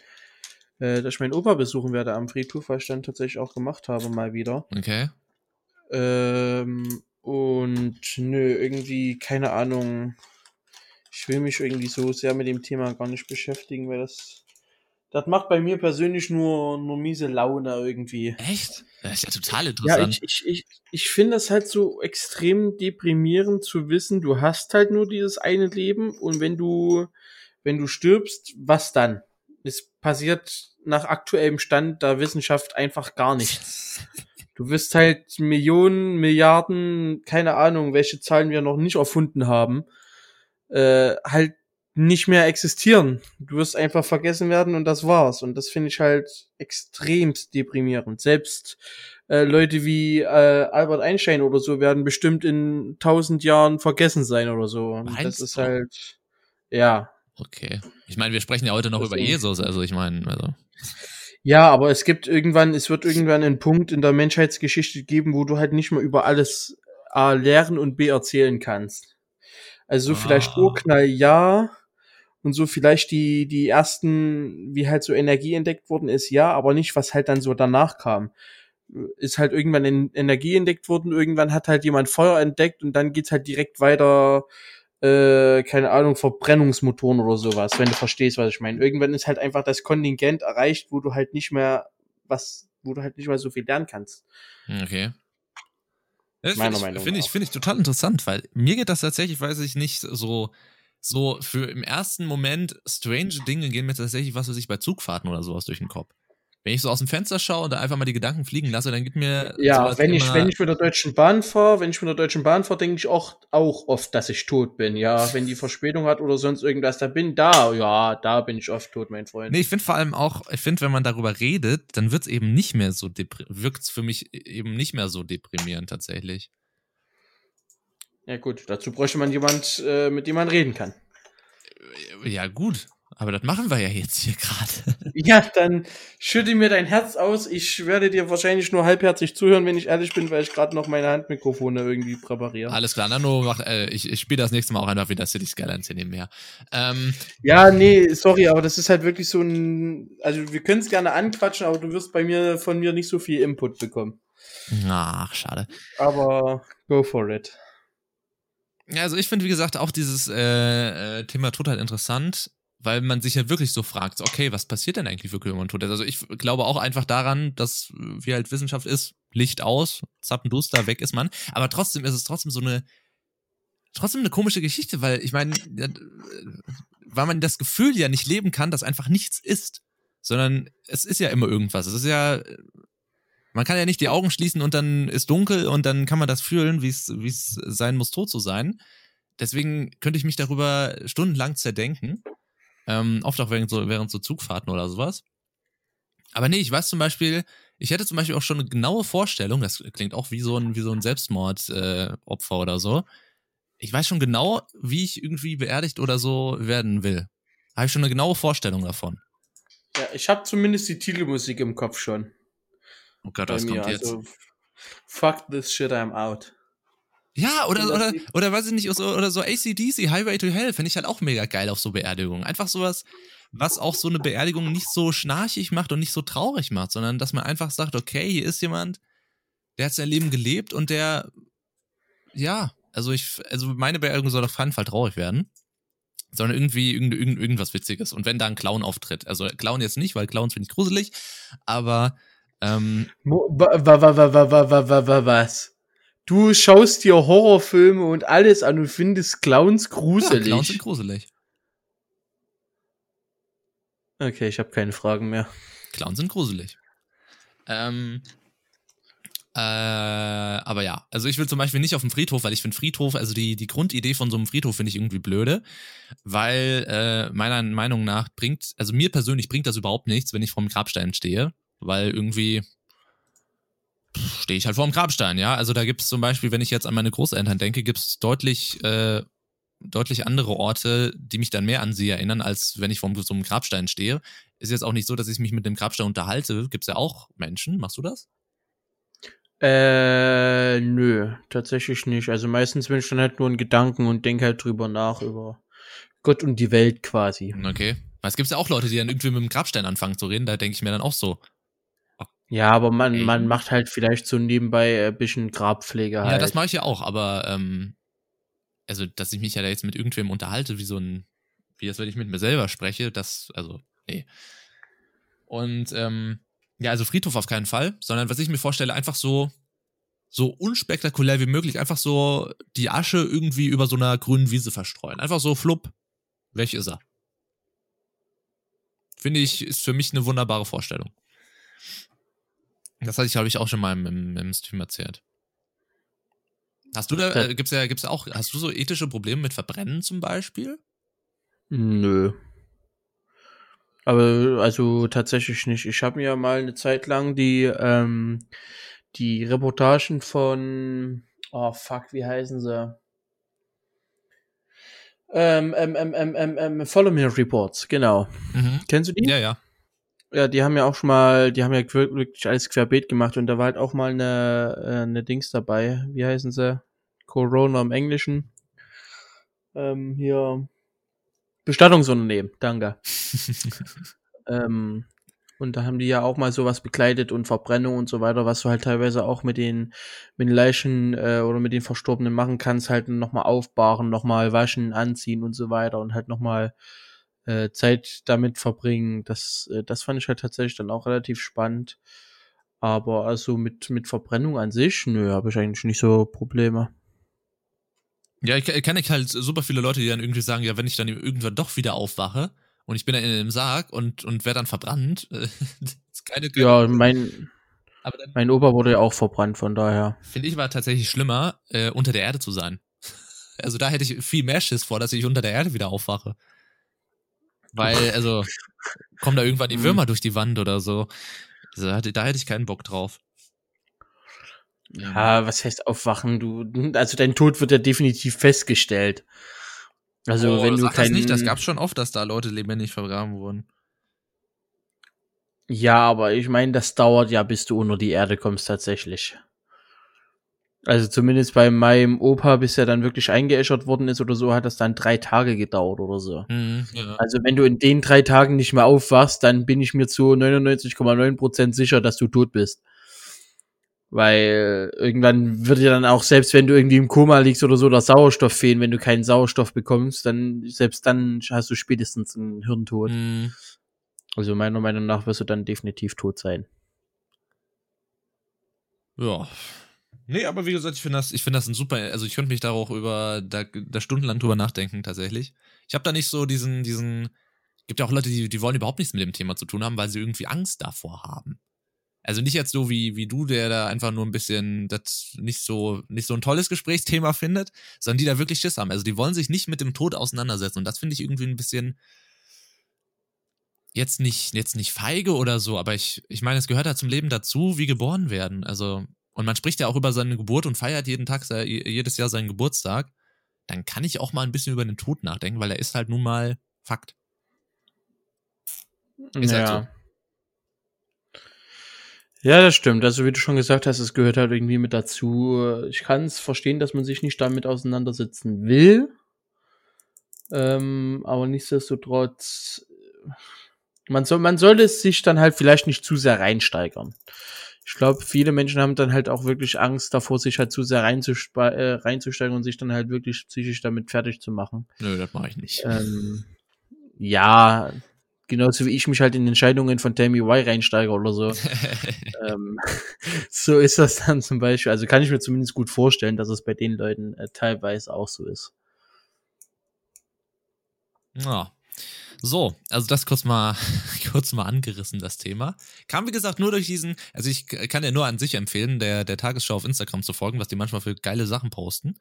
äh, dass ich meinen Opa besuchen werde am Friedhof, weil ich dann tatsächlich auch gemacht habe, mal wieder. Okay. Ähm, und nö, irgendwie, keine Ahnung. Ich will mich irgendwie so sehr mit dem Thema gar nicht beschäftigen, weil das das macht bei mir persönlich nur, nur miese Laune irgendwie. Echt? Das ist ja total interessant. Ja, ich, ich, ich, ich finde es halt so extrem deprimierend zu wissen, du hast halt nur dieses eine Leben und wenn du, wenn du stirbst, was dann? Es passiert nach aktuellem Stand der Wissenschaft einfach gar nichts. [LAUGHS] Du wirst halt Millionen, Milliarden, keine Ahnung, welche Zahlen wir noch nicht erfunden haben, äh, halt nicht mehr existieren. Du wirst einfach vergessen werden und das war's. Und das finde ich halt extremst deprimierend. Selbst äh, Leute wie äh, Albert Einstein oder so werden bestimmt in tausend Jahren vergessen sein oder so. Und das ist halt, ja. Okay. Ich meine, wir sprechen ja heute noch Deswegen. über Jesus, also ich meine, also. Ja, aber es gibt irgendwann, es wird irgendwann einen Punkt in der Menschheitsgeschichte geben, wo du halt nicht mehr über alles A lehren und B erzählen kannst. Also so ah. vielleicht Urknall ja, und so vielleicht die, die ersten, wie halt so Energie entdeckt worden ist, ja, aber nicht, was halt dann so danach kam. Ist halt irgendwann in Energie entdeckt worden, irgendwann hat halt jemand Feuer entdeckt und dann geht's halt direkt weiter, äh, keine Ahnung, Verbrennungsmotoren oder sowas, wenn du verstehst, was ich meine. Irgendwann ist halt einfach das Kontingent erreicht, wo du halt nicht mehr was, wo du halt nicht mehr so viel lernen kannst. Okay. Das finde ich, find ich, find ich total interessant, weil mir geht das tatsächlich, weiß ich nicht, so so für im ersten Moment strange Dinge gehen mir tatsächlich, was weiß ich, bei Zugfahrten oder sowas durch den Kopf. Wenn ich so aus dem Fenster schaue und da einfach mal die Gedanken fliegen lasse, dann gibt mir. Ja, wenn ich, wenn ich mit der Deutschen Bahn fahre, wenn ich mit der Deutschen Bahn fahre, denke ich auch, auch oft, dass ich tot bin. Ja, wenn die Verspätung hat oder sonst irgendwas, da bin da, ja, da bin ich oft tot, mein Freund. Nee, ich finde vor allem auch, ich finde, wenn man darüber redet, dann wird es eben nicht mehr so, wirkt es für mich eben nicht mehr so deprimierend tatsächlich. Ja gut, dazu bräuchte man jemand, äh, mit dem man reden kann. Ja gut, aber das machen wir ja jetzt hier gerade. [LAUGHS] Ja, dann schütte mir dein Herz aus. Ich werde dir wahrscheinlich nur halbherzig zuhören, wenn ich ehrlich bin, weil ich gerade noch meine Handmikrofone irgendwie präpariere. Alles klar, Nano macht, äh, ich, ich spiele das nächste Mal auch einfach wieder City Skylines hier nebenher. Ähm, ja, nee, sorry, aber das ist halt wirklich so ein, also wir können es gerne anquatschen, aber du wirst bei mir von mir nicht so viel Input bekommen. Ach, schade. Aber go for it. Ja, also ich finde, wie gesagt, auch dieses äh, äh, Thema Tod halt interessant, weil man sich ja wirklich so fragt, okay, was passiert denn eigentlich wirklich, wenn man tot ist? Also ich glaube auch einfach daran, dass wie halt Wissenschaft ist, Licht aus, zappenduster, weg ist man. Aber trotzdem ist es trotzdem so eine, trotzdem eine komische Geschichte, weil ich meine, weil man das Gefühl ja nicht leben kann, dass einfach nichts ist, sondern es ist ja immer irgendwas. Es ist ja man kann ja nicht die Augen schließen und dann ist dunkel und dann kann man das fühlen, wie es wie es sein muss, tot zu sein. Deswegen könnte ich mich darüber stundenlang zerdenken. Ähm, oft auch während so, während so Zugfahrten oder sowas. Aber nee, ich weiß zum Beispiel, ich hätte zum Beispiel auch schon eine genaue Vorstellung, das klingt auch wie so ein, wie so ein Selbstmordopfer äh, oder so. Ich weiß schon genau, wie ich irgendwie beerdigt oder so werden will. Habe ich schon eine genaue Vorstellung davon. Ja, ich habe zumindest die Titelmusik im Kopf schon. Oh Gott, was kommt jetzt? Also, fuck this shit, I'm out. Ja, oder, oder, oder weiß ich nicht, so, oder so ACDC, Highway to Hell, finde ich halt auch mega geil auf so Beerdigungen. Einfach sowas, was auch so eine Beerdigung nicht so schnarchig macht und nicht so traurig macht, sondern dass man einfach sagt, okay, hier ist jemand, der hat sein Leben gelebt und der, ja, also ich, also meine Beerdigung soll auf keinen Fall traurig werden, sondern irgendwie irgend, irgend, irgendwas Witziges. Und wenn da ein Clown auftritt, also Clown jetzt nicht, weil Clowns finde ich gruselig, aber ähm, was? Du schaust dir Horrorfilme und alles an und findest Clowns gruselig. Ja, Clowns sind gruselig. Okay, ich habe keine Fragen mehr. Clowns sind gruselig. Ähm, äh, aber ja, also ich will zum Beispiel nicht auf dem Friedhof, weil ich finde Friedhof, also die, die Grundidee von so einem Friedhof finde ich irgendwie blöde, weil äh, meiner Meinung nach bringt, also mir persönlich bringt das überhaupt nichts, wenn ich vorm Grabstein stehe, weil irgendwie stehe ich halt vorm Grabstein, ja. Also da gibt es zum Beispiel, wenn ich jetzt an meine Großeltern denke, gibt es deutlich, äh, deutlich andere Orte, die mich dann mehr an sie erinnern, als wenn ich vor so einem Grabstein stehe. Ist jetzt auch nicht so, dass ich mich mit dem Grabstein unterhalte. Gibt es ja auch Menschen. Machst du das? Äh, nö, tatsächlich nicht. Also meistens bin ich dann halt nur in Gedanken und denke halt drüber nach, über Gott und die Welt quasi. Okay. Weil es gibt ja auch Leute, die dann irgendwie mit dem Grabstein anfangen zu reden, da denke ich mir dann auch so. Ja, aber man, man macht halt vielleicht so nebenbei ein bisschen Grabpflege halt. Ja, das mache ich ja auch, aber ähm, also, dass ich mich ja da jetzt mit irgendwem unterhalte, wie so ein, wie das, wenn ich mit mir selber spreche, das, also, nee. Und ähm, ja, also Friedhof auf keinen Fall, sondern was ich mir vorstelle, einfach so, so unspektakulär wie möglich, einfach so die Asche irgendwie über so einer grünen Wiese verstreuen. Einfach so flupp, welch ist er? Finde ich, ist für mich eine wunderbare Vorstellung. Das hatte ich, glaube ich, auch schon mal im, im, im Stream erzählt. Hast du da, äh, gibt's ja, gibt's auch, hast du so ethische Probleme mit Verbrennen zum Beispiel? Nö. Aber also tatsächlich nicht. Ich habe mir mal eine Zeit lang die, ähm, die Reportagen von, oh fuck, wie heißen sie? Ähm, ähm, ähm, ähm, ähm, ähm Follow Me Reports, genau. Mhm. Kennst du die? Ja, ja. Ja, die haben ja auch schon mal, die haben ja wirklich alles querbeet gemacht und da war halt auch mal eine, äh, eine Dings dabei. Wie heißen sie? Corona im Englischen. Ähm, hier Bestattungsunternehmen, danke. [LAUGHS] ähm, und da haben die ja auch mal sowas begleitet und Verbrennung und so weiter, was du halt teilweise auch mit den, mit den Leichen äh, oder mit den Verstorbenen machen kannst, halt nochmal aufbahren, nochmal waschen, anziehen und so weiter und halt nochmal äh, Zeit damit verbringen. Das, äh, das fand ich halt tatsächlich dann auch relativ spannend. Aber also mit, mit Verbrennung an sich, nö, habe ich eigentlich nicht so Probleme. Ja, ich kenne halt super viele Leute, die dann irgendwie sagen, ja, wenn ich dann irgendwann doch wieder aufwache und ich bin dann in einem Sarg und, und werde dann verbrannt, [LAUGHS] ist keine, keine Ja, mein, dann, mein Opa wurde ja auch verbrannt, von daher. Finde ich war tatsächlich schlimmer, äh, unter der Erde zu sein. [LAUGHS] Also da hätte ich viel mehr Schiss vor, dass ich unter der Erde wieder aufwache. Weil, [LAUGHS] also, kommen da irgendwann die hm. Würmer durch die Wand oder so. Also, da hätte ich keinen Bock drauf. Ja, was heißt aufwachen? Du, also dein Tod wird ja definitiv festgestellt. Also oh, wenn du kein, das nicht, das gab's schon oft, dass da Leute lebendig vergraben wurden. Ja, aber ich meine, das dauert ja, bis du unter die Erde kommst tatsächlich. Also zumindest bei meinem Opa, bis er dann wirklich eingeäschert worden ist oder so, hat das dann drei Tage gedauert oder so. Mhm, ja. Also wenn du in den drei Tagen nicht mehr aufwachst, dann bin ich mir zu 99,9% sicher, dass du tot bist. Weil irgendwann wird dir dann auch, selbst wenn du irgendwie im Koma liegst oder so, der Sauerstoff fehlen, wenn du keinen Sauerstoff bekommst, dann, selbst dann hast du spätestens einen Hirntod. Mhm. Also meiner Meinung nach wirst du dann definitiv tot sein. Ja. Nee, aber wie gesagt, ich finde das, ich finde das ein super, also ich könnte mich da auch über, da, da stundenlang drüber nachdenken, tatsächlich. Ich habe da nicht so diesen, diesen, gibt ja auch Leute, die, die wollen überhaupt nichts mit dem Thema zu tun haben, weil sie irgendwie Angst davor haben. Also nicht jetzt so wie, wie du, der da einfach nur ein bisschen das nicht so, nicht so ein tolles Gesprächsthema findet, sondern die da wirklich Schiss haben. Also die wollen sich nicht mit dem Tod auseinandersetzen. Und das finde ich irgendwie ein bisschen jetzt nicht, jetzt nicht feige oder so, aber ich, ich meine, es gehört ja zum Leben dazu, wie geboren werden. Also, und man spricht ja auch über seine Geburt und feiert jeden Tag, jedes Jahr seinen Geburtstag. Dann kann ich auch mal ein bisschen über den Tod nachdenken, weil er ist halt nun mal Fakt. Ist ja. halt so. Ja, das stimmt. Also wie du schon gesagt hast, es gehört halt irgendwie mit dazu. Ich kann es verstehen, dass man sich nicht damit auseinandersetzen will. Ähm, aber nichtsdestotrotz, man, soll, man sollte es sich dann halt vielleicht nicht zu sehr reinsteigern. Ich glaube, viele Menschen haben dann halt auch wirklich Angst davor, sich halt zu sehr äh, reinzusteigen und sich dann halt wirklich psychisch damit fertig zu machen. Nö, das mache ich nicht. Ähm, ja, genauso wie ich mich halt in Entscheidungen von Tammy Y reinsteige oder so. [LAUGHS] ähm, [LAUGHS] so ist das dann zum Beispiel. Also kann ich mir zumindest gut vorstellen, dass es bei den Leuten äh, teilweise auch so ist. Ja. So, also das kurz mal, [LAUGHS] kurz mal angerissen, das Thema. Kam, wie gesagt, nur durch diesen, also ich kann ja nur an sich empfehlen, der, der Tagesschau auf Instagram zu folgen, was die manchmal für geile Sachen posten.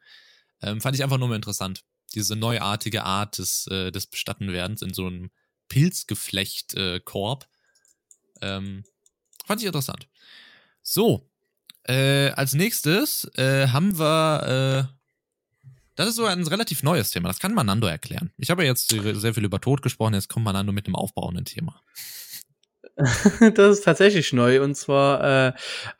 Ähm, fand ich einfach nur mal interessant. Diese neuartige Art des, äh, des Bestattenwerdens in so einem Pilzgeflecht-Korb. Äh, ähm, fand ich interessant. So, äh, als nächstes äh, haben wir äh, das ist so ein relativ neues Thema. Das kann Manando erklären. Ich habe jetzt sehr viel über Tod gesprochen, jetzt kommt Manando mit einem aufbauenden Thema. [LAUGHS] das ist tatsächlich neu. Und zwar äh,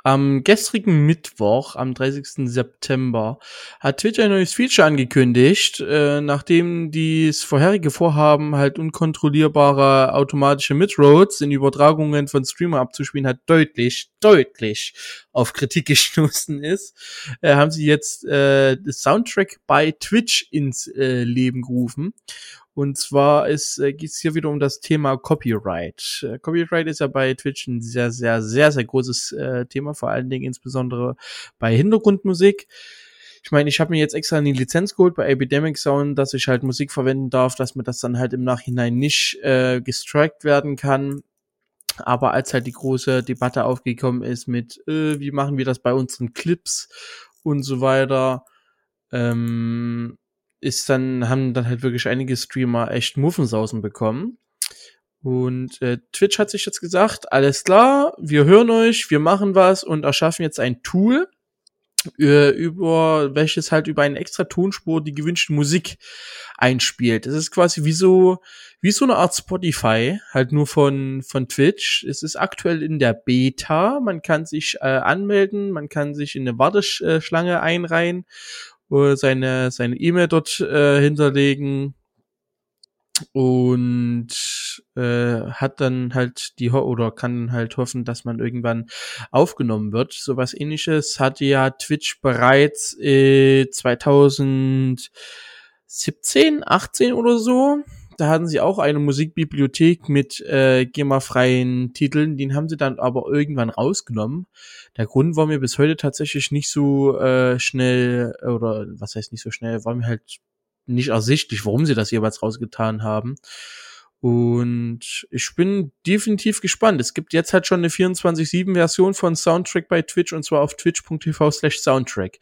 am gestrigen Mittwoch, am 30. September, hat Twitch ein neues Feature angekündigt, äh, nachdem das vorherige Vorhaben, halt unkontrollierbare automatische Midroads in Übertragungen von Streamer abzuspielen, hat deutlich, deutlich auf Kritik [LAUGHS] gestoßen ist, äh, haben sie jetzt äh, das Soundtrack bei Twitch ins äh, Leben gerufen. Und zwar ist, äh, geht es hier wieder um das Thema Copyright. Äh, Copyright ist ja bei Twitch ein sehr, sehr, sehr, sehr großes äh, Thema, vor allen Dingen insbesondere bei Hintergrundmusik. Ich meine, ich habe mir jetzt extra eine Lizenz geholt bei Epidemic Sound, dass ich halt Musik verwenden darf, dass mir das dann halt im Nachhinein nicht äh, gestrikt werden kann. Aber als halt die große Debatte aufgekommen ist mit, äh, wie machen wir das bei unseren Clips und so weiter, ähm, ist dann, haben dann halt wirklich einige Streamer echt Muffensausen bekommen. Und äh, Twitch hat sich jetzt gesagt, alles klar, wir hören euch, wir machen was und erschaffen jetzt ein Tool, über welches halt über eine extra Tonspur die gewünschte Musik einspielt. Es ist quasi wie so wie so eine Art Spotify, halt nur von von Twitch. Es ist aktuell in der Beta. Man kann sich äh, anmelden, man kann sich in eine Warteschlange einreihen seine seine E-Mail dort äh, hinterlegen und äh, hat dann halt die Ho oder kann halt hoffen, dass man irgendwann aufgenommen wird. Sowas ähnliches hatte ja Twitch bereits äh, 2017, 18 oder so da hatten sie auch eine Musikbibliothek mit äh, GEMA-freien Titeln. Den haben sie dann aber irgendwann rausgenommen. Der Grund war mir bis heute tatsächlich nicht so äh, schnell, oder was heißt nicht so schnell, war mir halt nicht ersichtlich, warum sie das jeweils rausgetan haben. Und ich bin definitiv gespannt. Es gibt jetzt halt schon eine 24-7-Version von Soundtrack bei Twitch und zwar auf twitch.tv slash Soundtrack.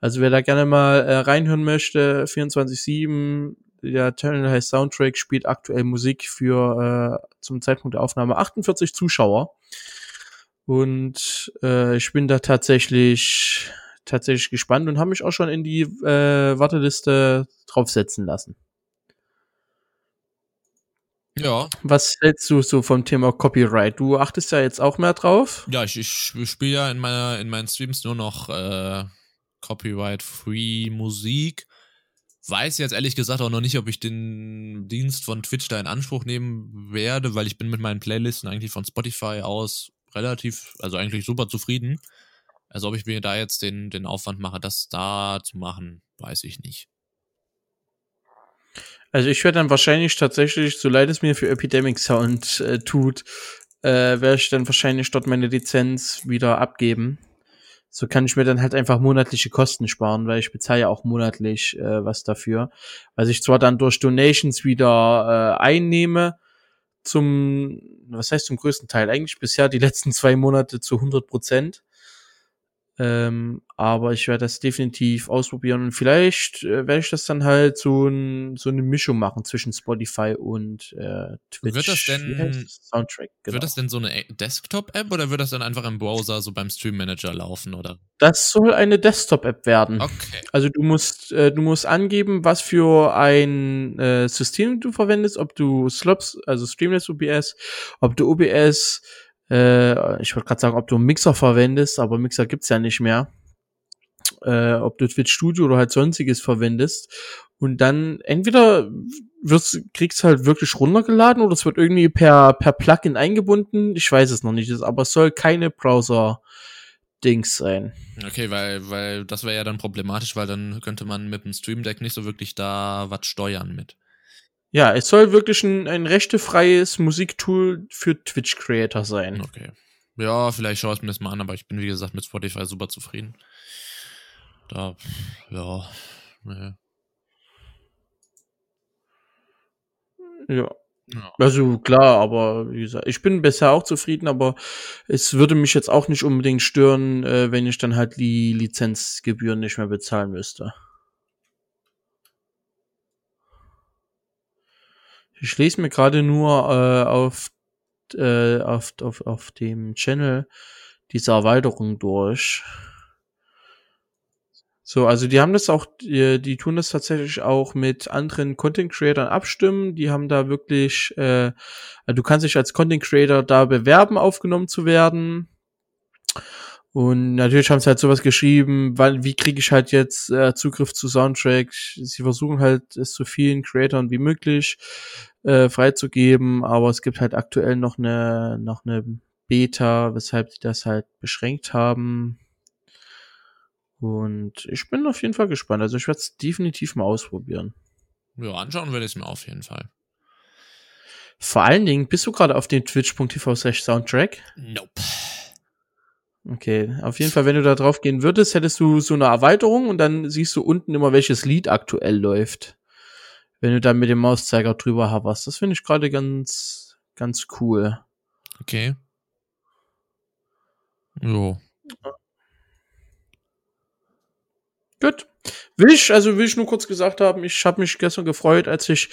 Also wer da gerne mal äh, reinhören möchte, 24-7 der Channel heißt Soundtrack, spielt aktuell Musik für äh, zum Zeitpunkt der Aufnahme 48 Zuschauer. Und äh, ich bin da tatsächlich tatsächlich gespannt und habe mich auch schon in die äh, Warteliste draufsetzen lassen. Ja. Was hältst du so vom Thema Copyright? Du achtest ja jetzt auch mehr drauf. Ja, ich, ich spiele ja in meiner in meinen Streams nur noch äh, Copyright-Free Musik weiß jetzt ehrlich gesagt auch noch nicht, ob ich den Dienst von Twitch da in Anspruch nehmen werde, weil ich bin mit meinen Playlisten eigentlich von Spotify aus relativ, also eigentlich super zufrieden. Also ob ich mir da jetzt den, den Aufwand mache, das da zu machen, weiß ich nicht. Also ich werde dann wahrscheinlich tatsächlich, so leid es mir für Epidemic Sound äh, tut, äh, werde ich dann wahrscheinlich dort meine Lizenz wieder abgeben. So kann ich mir dann halt einfach monatliche Kosten sparen, weil ich bezahle ja auch monatlich äh, was dafür. Was ich zwar dann durch Donations wieder äh, einnehme, zum, was heißt zum größten Teil? Eigentlich bisher die letzten zwei Monate zu 100 Prozent. Ähm, aber ich werde das definitiv ausprobieren und vielleicht äh, werde ich das dann halt so, ein, so eine Mischung machen zwischen Spotify und äh, Twitch. Wird das denn Soundtrack? Genau. Wird das denn so eine Desktop-App oder wird das dann einfach im Browser so beim Stream Manager laufen oder? Das soll eine Desktop-App werden. Okay. Also du musst äh, du musst angeben, was für ein äh, System du verwendest, ob du Slops, also Streamless OBS, ob du OBS äh, ich wollte gerade sagen, ob du einen Mixer verwendest, aber Mixer gibt's ja nicht mehr. Äh, ob du Twitch Studio oder halt sonstiges verwendest. Und dann entweder wirst, kriegst halt wirklich runtergeladen oder es wird irgendwie per, per Plugin eingebunden. Ich weiß es noch nicht, aber es soll keine Browser Dings sein. Okay, weil, weil das wäre ja dann problematisch, weil dann könnte man mit dem Stream Deck nicht so wirklich da was steuern mit. Ja, es soll wirklich ein, ein rechtefreies Musiktool für Twitch-Creator sein. Okay. Ja, vielleicht schaue ich mir das mal an, aber ich bin, wie gesagt, mit Spotify super zufrieden. Da, ja, nee. Ja. ja. Also klar, aber wie gesagt, ich bin bisher auch zufrieden, aber es würde mich jetzt auch nicht unbedingt stören, äh, wenn ich dann halt die Lizenzgebühren nicht mehr bezahlen müsste. Ich lese mir gerade nur äh, auf, äh, auf, auf, auf dem Channel diese Erweiterung durch. So, also die haben das auch, die, die tun das tatsächlich auch mit anderen Content Creators abstimmen. Die haben da wirklich, äh, du kannst dich als Content Creator da bewerben, aufgenommen zu werden. Und natürlich haben sie halt sowas geschrieben, weil, wie kriege ich halt jetzt äh, Zugriff zu Soundtrack? Sie versuchen halt, es so vielen Creatoren wie möglich äh, freizugeben, aber es gibt halt aktuell noch eine, noch eine Beta, weshalb sie das halt beschränkt haben. Und ich bin auf jeden Fall gespannt. Also ich werde es definitiv mal ausprobieren. Ja, anschauen werde ich es mir auf jeden Fall. Vor allen Dingen, bist du gerade auf dem twitch.tv slash Soundtrack? Nope. Okay, auf jeden Fall, wenn du da drauf gehen würdest, hättest du so eine Erweiterung und dann siehst du unten immer, welches Lied aktuell läuft. Wenn du dann mit dem Mauszeiger drüber hoverst. Das finde ich gerade ganz, ganz cool. Okay. Jo. Gut. Will ich, also will ich nur kurz gesagt haben, ich habe mich gestern gefreut, als ich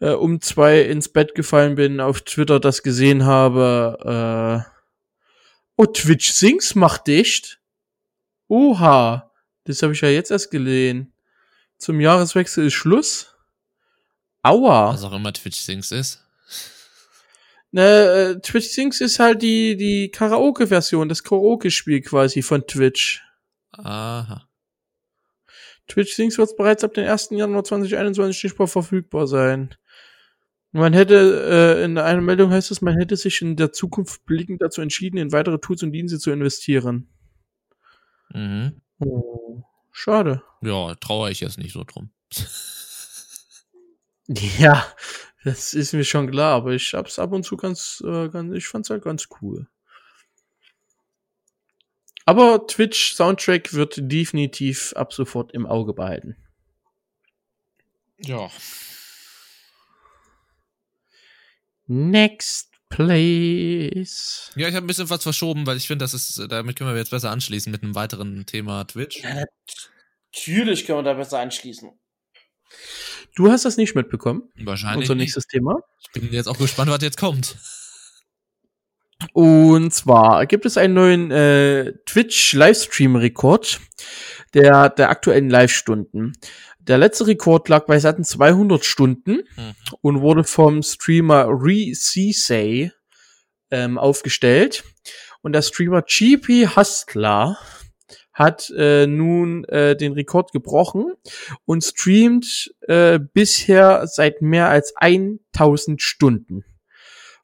äh, um zwei ins Bett gefallen bin, auf Twitter das gesehen habe, äh, Oh, Twitch Sings macht dicht. Oha. Das habe ich ja jetzt erst gelesen. Zum Jahreswechsel ist Schluss. Aua. Was auch immer Twitch Sings ist. Ne, äh, Twitch Sings ist halt die, die Karaoke-Version, das Karaoke-Spiel quasi von Twitch. Aha. Twitch Sings wird bereits ab dem 1. Januar 2021 nicht mehr verfügbar sein. Man hätte, äh, in einer Meldung heißt es, man hätte sich in der Zukunft blickend dazu entschieden, in weitere Tools und Dienste zu investieren. Mhm. Oh, schade. Ja, traue ich jetzt nicht so drum. [LAUGHS] ja, das ist mir schon klar, aber ich hab's ab und zu ganz, äh, ganz ich fand's halt ganz cool. Aber Twitch Soundtrack wird definitiv ab sofort im Auge behalten. Ja. Next place. Ja, ich habe ein bisschen was verschoben, weil ich finde, das ist, damit können wir jetzt besser anschließen mit einem weiteren Thema Twitch. Ja, natürlich können wir da besser anschließen. Du hast das nicht mitbekommen? Wahrscheinlich. Unser nächstes Thema. Ich bin jetzt auch gespannt, was jetzt kommt. Und zwar gibt es einen neuen äh, Twitch-Livestream-Rekord der, der aktuellen Live-Stunden. Der letzte Rekord lag bei satten 200 Stunden mhm. und wurde vom Streamer ReCsay ähm, aufgestellt. Und der Streamer GP Hustler hat äh, nun äh, den Rekord gebrochen und streamt äh, bisher seit mehr als 1000 Stunden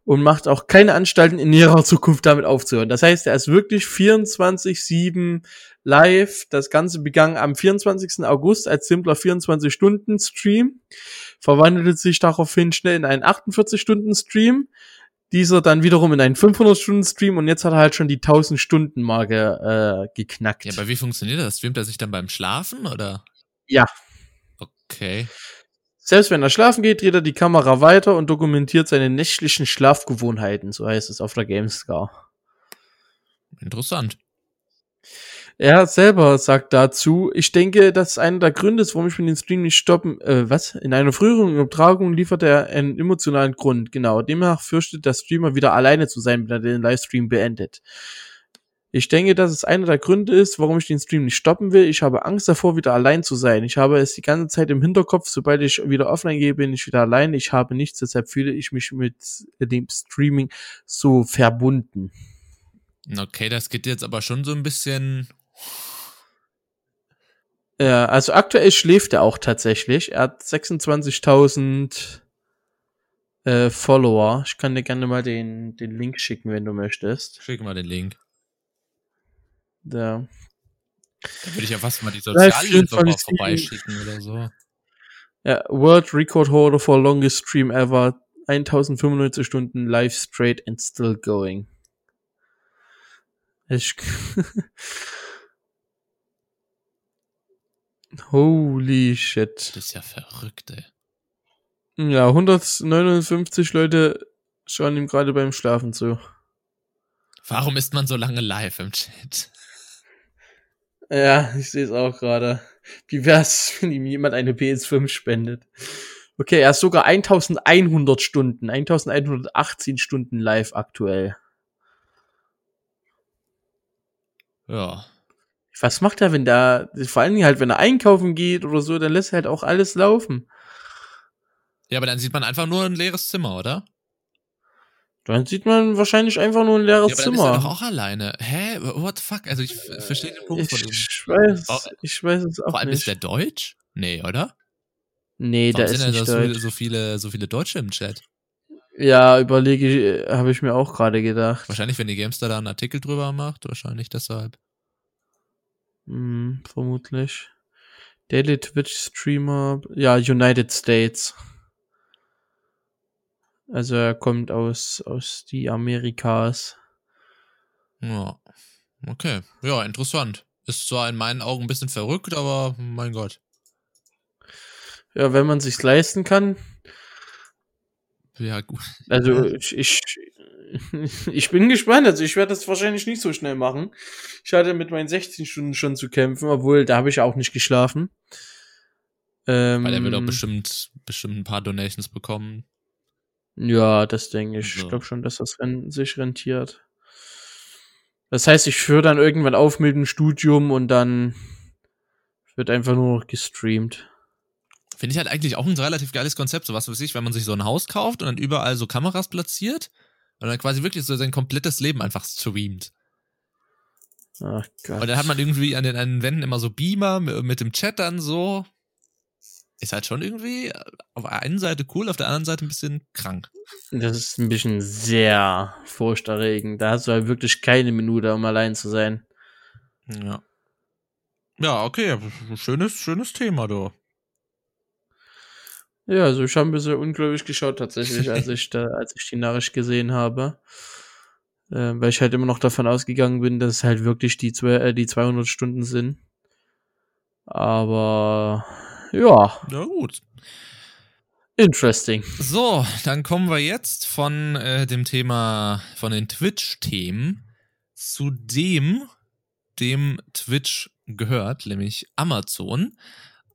und macht auch keine Anstalten in näherer Zukunft damit aufzuhören. Das heißt, er ist wirklich 24-7 live. Das Ganze begann am 24. August als simpler 24-Stunden-Stream, verwandelte sich daraufhin schnell in einen 48-Stunden-Stream, dieser dann wiederum in einen 500-Stunden-Stream und jetzt hat er halt schon die 1000-Stunden-Marke äh, geknackt. Ja, aber wie funktioniert das? Streamt er sich dann beim Schlafen oder? Ja. Okay. Selbst wenn er schlafen geht, dreht er die Kamera weiter und dokumentiert seine nächtlichen Schlafgewohnheiten, so heißt es auf der Gamescar. Interessant. Er selber sagt dazu, ich denke, dass einer der Gründe ist, warum ich mit dem Stream nicht stoppen, äh, was? In einer früheren Übertragung liefert er einen emotionalen Grund, genau. Demnach fürchtet der Streamer wieder alleine zu sein, wenn er den Livestream beendet. Ich denke, dass es einer der Gründe ist, warum ich den Stream nicht stoppen will. Ich habe Angst davor, wieder allein zu sein. Ich habe es die ganze Zeit im Hinterkopf, sobald ich wieder offline gehe, bin ich wieder allein. Ich habe nichts, deshalb fühle ich mich mit dem Streaming so verbunden. Okay, das geht jetzt aber schon so ein bisschen. Ja, also aktuell schläft er auch tatsächlich. Er hat 26.000 äh, Follower. Ich kann dir gerne mal den, den Link schicken, wenn du möchtest. Schick mal den Link. Da. Da würde ich ja fast mal die Sozialhilfe mal vorbeischicken oder so. Ja, World Record Holder for longest stream ever. 1095 Stunden live straight and still going. Ich [LAUGHS] Holy shit. Das ist ja verrückt, ey. Ja, 159 Leute schauen ihm gerade beim Schlafen zu. Warum ist man so lange live im Chat? Ja, ich sehe es auch gerade. Wie wär's, wenn ihm jemand eine PS5 spendet? Okay, er ist sogar 1100 Stunden, 1118 Stunden live aktuell. Ja. Was macht er, wenn da, vor allen Dingen halt, wenn er einkaufen geht oder so, dann lässt er halt auch alles laufen. Ja, aber dann sieht man einfach nur ein leeres Zimmer, oder? Dann sieht man wahrscheinlich einfach nur ein leeres ja, aber Zimmer. Dann ist er doch auch alleine. Hä? What the fuck? Also ich verstehe den Punkt ich von ihm. Ich weiß, ich weiß es auch Vor allem nicht. ist der Deutsch? Nee, oder? Nee, Warum da ist sind nicht denn da Deutsch. so, so viele, so viele Deutsche im Chat? Ja, überlege ich, habe ich mir auch gerade gedacht. Wahrscheinlich, wenn die Gamestar da einen Artikel drüber macht, wahrscheinlich deshalb. Hm, vermutlich. Daily Twitch Streamer, ja, United States. Also er kommt aus, aus die Amerikas. Ja. Okay. Ja, interessant. Ist zwar in meinen Augen ein bisschen verrückt, aber mein Gott. Ja, wenn man sich's leisten kann. Ja, gut. Also ich, ich, ich bin gespannt. Also ich werde das wahrscheinlich nicht so schnell machen. Ich hatte mit meinen 16 Stunden schon zu kämpfen, obwohl da habe ich auch nicht geschlafen. Ähm, Weil er wird auch bestimmt, bestimmt ein paar Donations bekommen. Ja, das denke ich. So. Ich glaube schon, dass das sich rentiert. Das heißt, ich höre dann irgendwann auf mit dem Studium und dann wird einfach nur noch gestreamt. Finde ich halt eigentlich auch ein relativ geiles Konzept, so was weiß ich, wenn man sich so ein Haus kauft und dann überall so Kameras platziert und dann quasi wirklich so sein komplettes Leben einfach streamt. Ach Gott. Und dann hat man irgendwie an den, an den Wänden immer so Beamer mit, mit dem Chat dann so. Ist halt schon irgendwie auf der einen Seite cool, auf der anderen Seite ein bisschen krank. Das ist ein bisschen sehr furchterregend. Da hast du halt wirklich keine Minute, um allein zu sein. Ja. Ja, okay. Schönes, schönes Thema, du. Ja, also ich habe ein bisschen ungläubig geschaut tatsächlich, als [LAUGHS] ich da, als ich die Nachricht gesehen habe. Äh, weil ich halt immer noch davon ausgegangen bin, dass es halt wirklich die, zwei, äh, die 200 Stunden sind. Aber ja, Ja, gut. interesting. So, dann kommen wir jetzt von äh, dem Thema, von den Twitch-Themen zu dem, dem Twitch gehört, nämlich Amazon.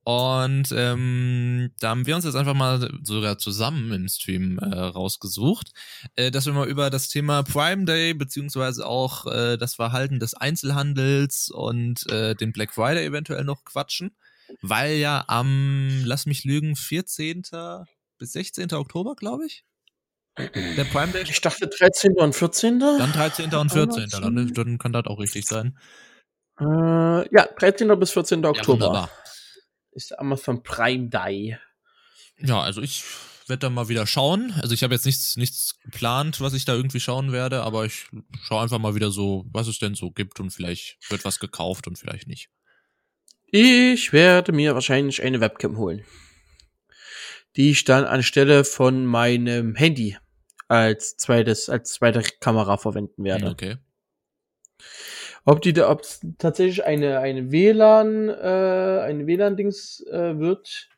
Und ähm, da haben wir uns jetzt einfach mal sogar zusammen im Stream äh, rausgesucht, äh, dass wir mal über das Thema Prime Day beziehungsweise auch äh, das Verhalten des Einzelhandels und äh, den Black Friday eventuell noch quatschen, weil ja am, lass mich lügen, 14. bis 16. Oktober, glaube ich, der Prime Day. Ich dachte 13. und 14. Dann 13. und 14. Dann, dann kann das auch richtig sein. Äh, ja, 13. bis 14. Ja, Oktober wunderbar. Ist Amazon Prime Day. Ja, also ich werde da mal wieder schauen. Also ich habe jetzt nichts, nichts geplant, was ich da irgendwie schauen werde, aber ich schaue einfach mal wieder so, was es denn so gibt und vielleicht wird was gekauft und vielleicht nicht. Ich werde mir wahrscheinlich eine Webcam holen. Die ich dann anstelle von meinem Handy als zweites, als zweite Kamera verwenden werde. Okay. Ob die da, ob es tatsächlich eine, eine WLAN, äh, eine WLAN-Dings äh, wird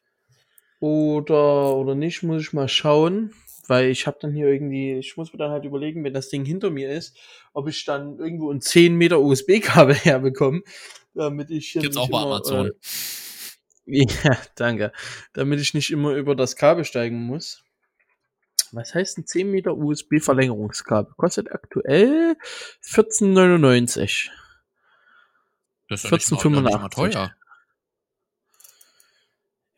oder, oder nicht, muss ich mal schauen. Weil ich habe dann hier irgendwie, ich muss mir dann halt überlegen, wenn das Ding hinter mir ist, ob ich dann irgendwo ein 10 Meter USB-Kabel [LAUGHS] herbekomme, damit ich hier Gibt's auch bei immer, Amazon. Äh, [LAUGHS] ja, danke. Damit ich nicht immer über das Kabel steigen muss. Was heißt ein 10 Meter USB-Verlängerungskabel? Kostet aktuell 14,99. Das ist ja nicht mal, nicht mal teuer.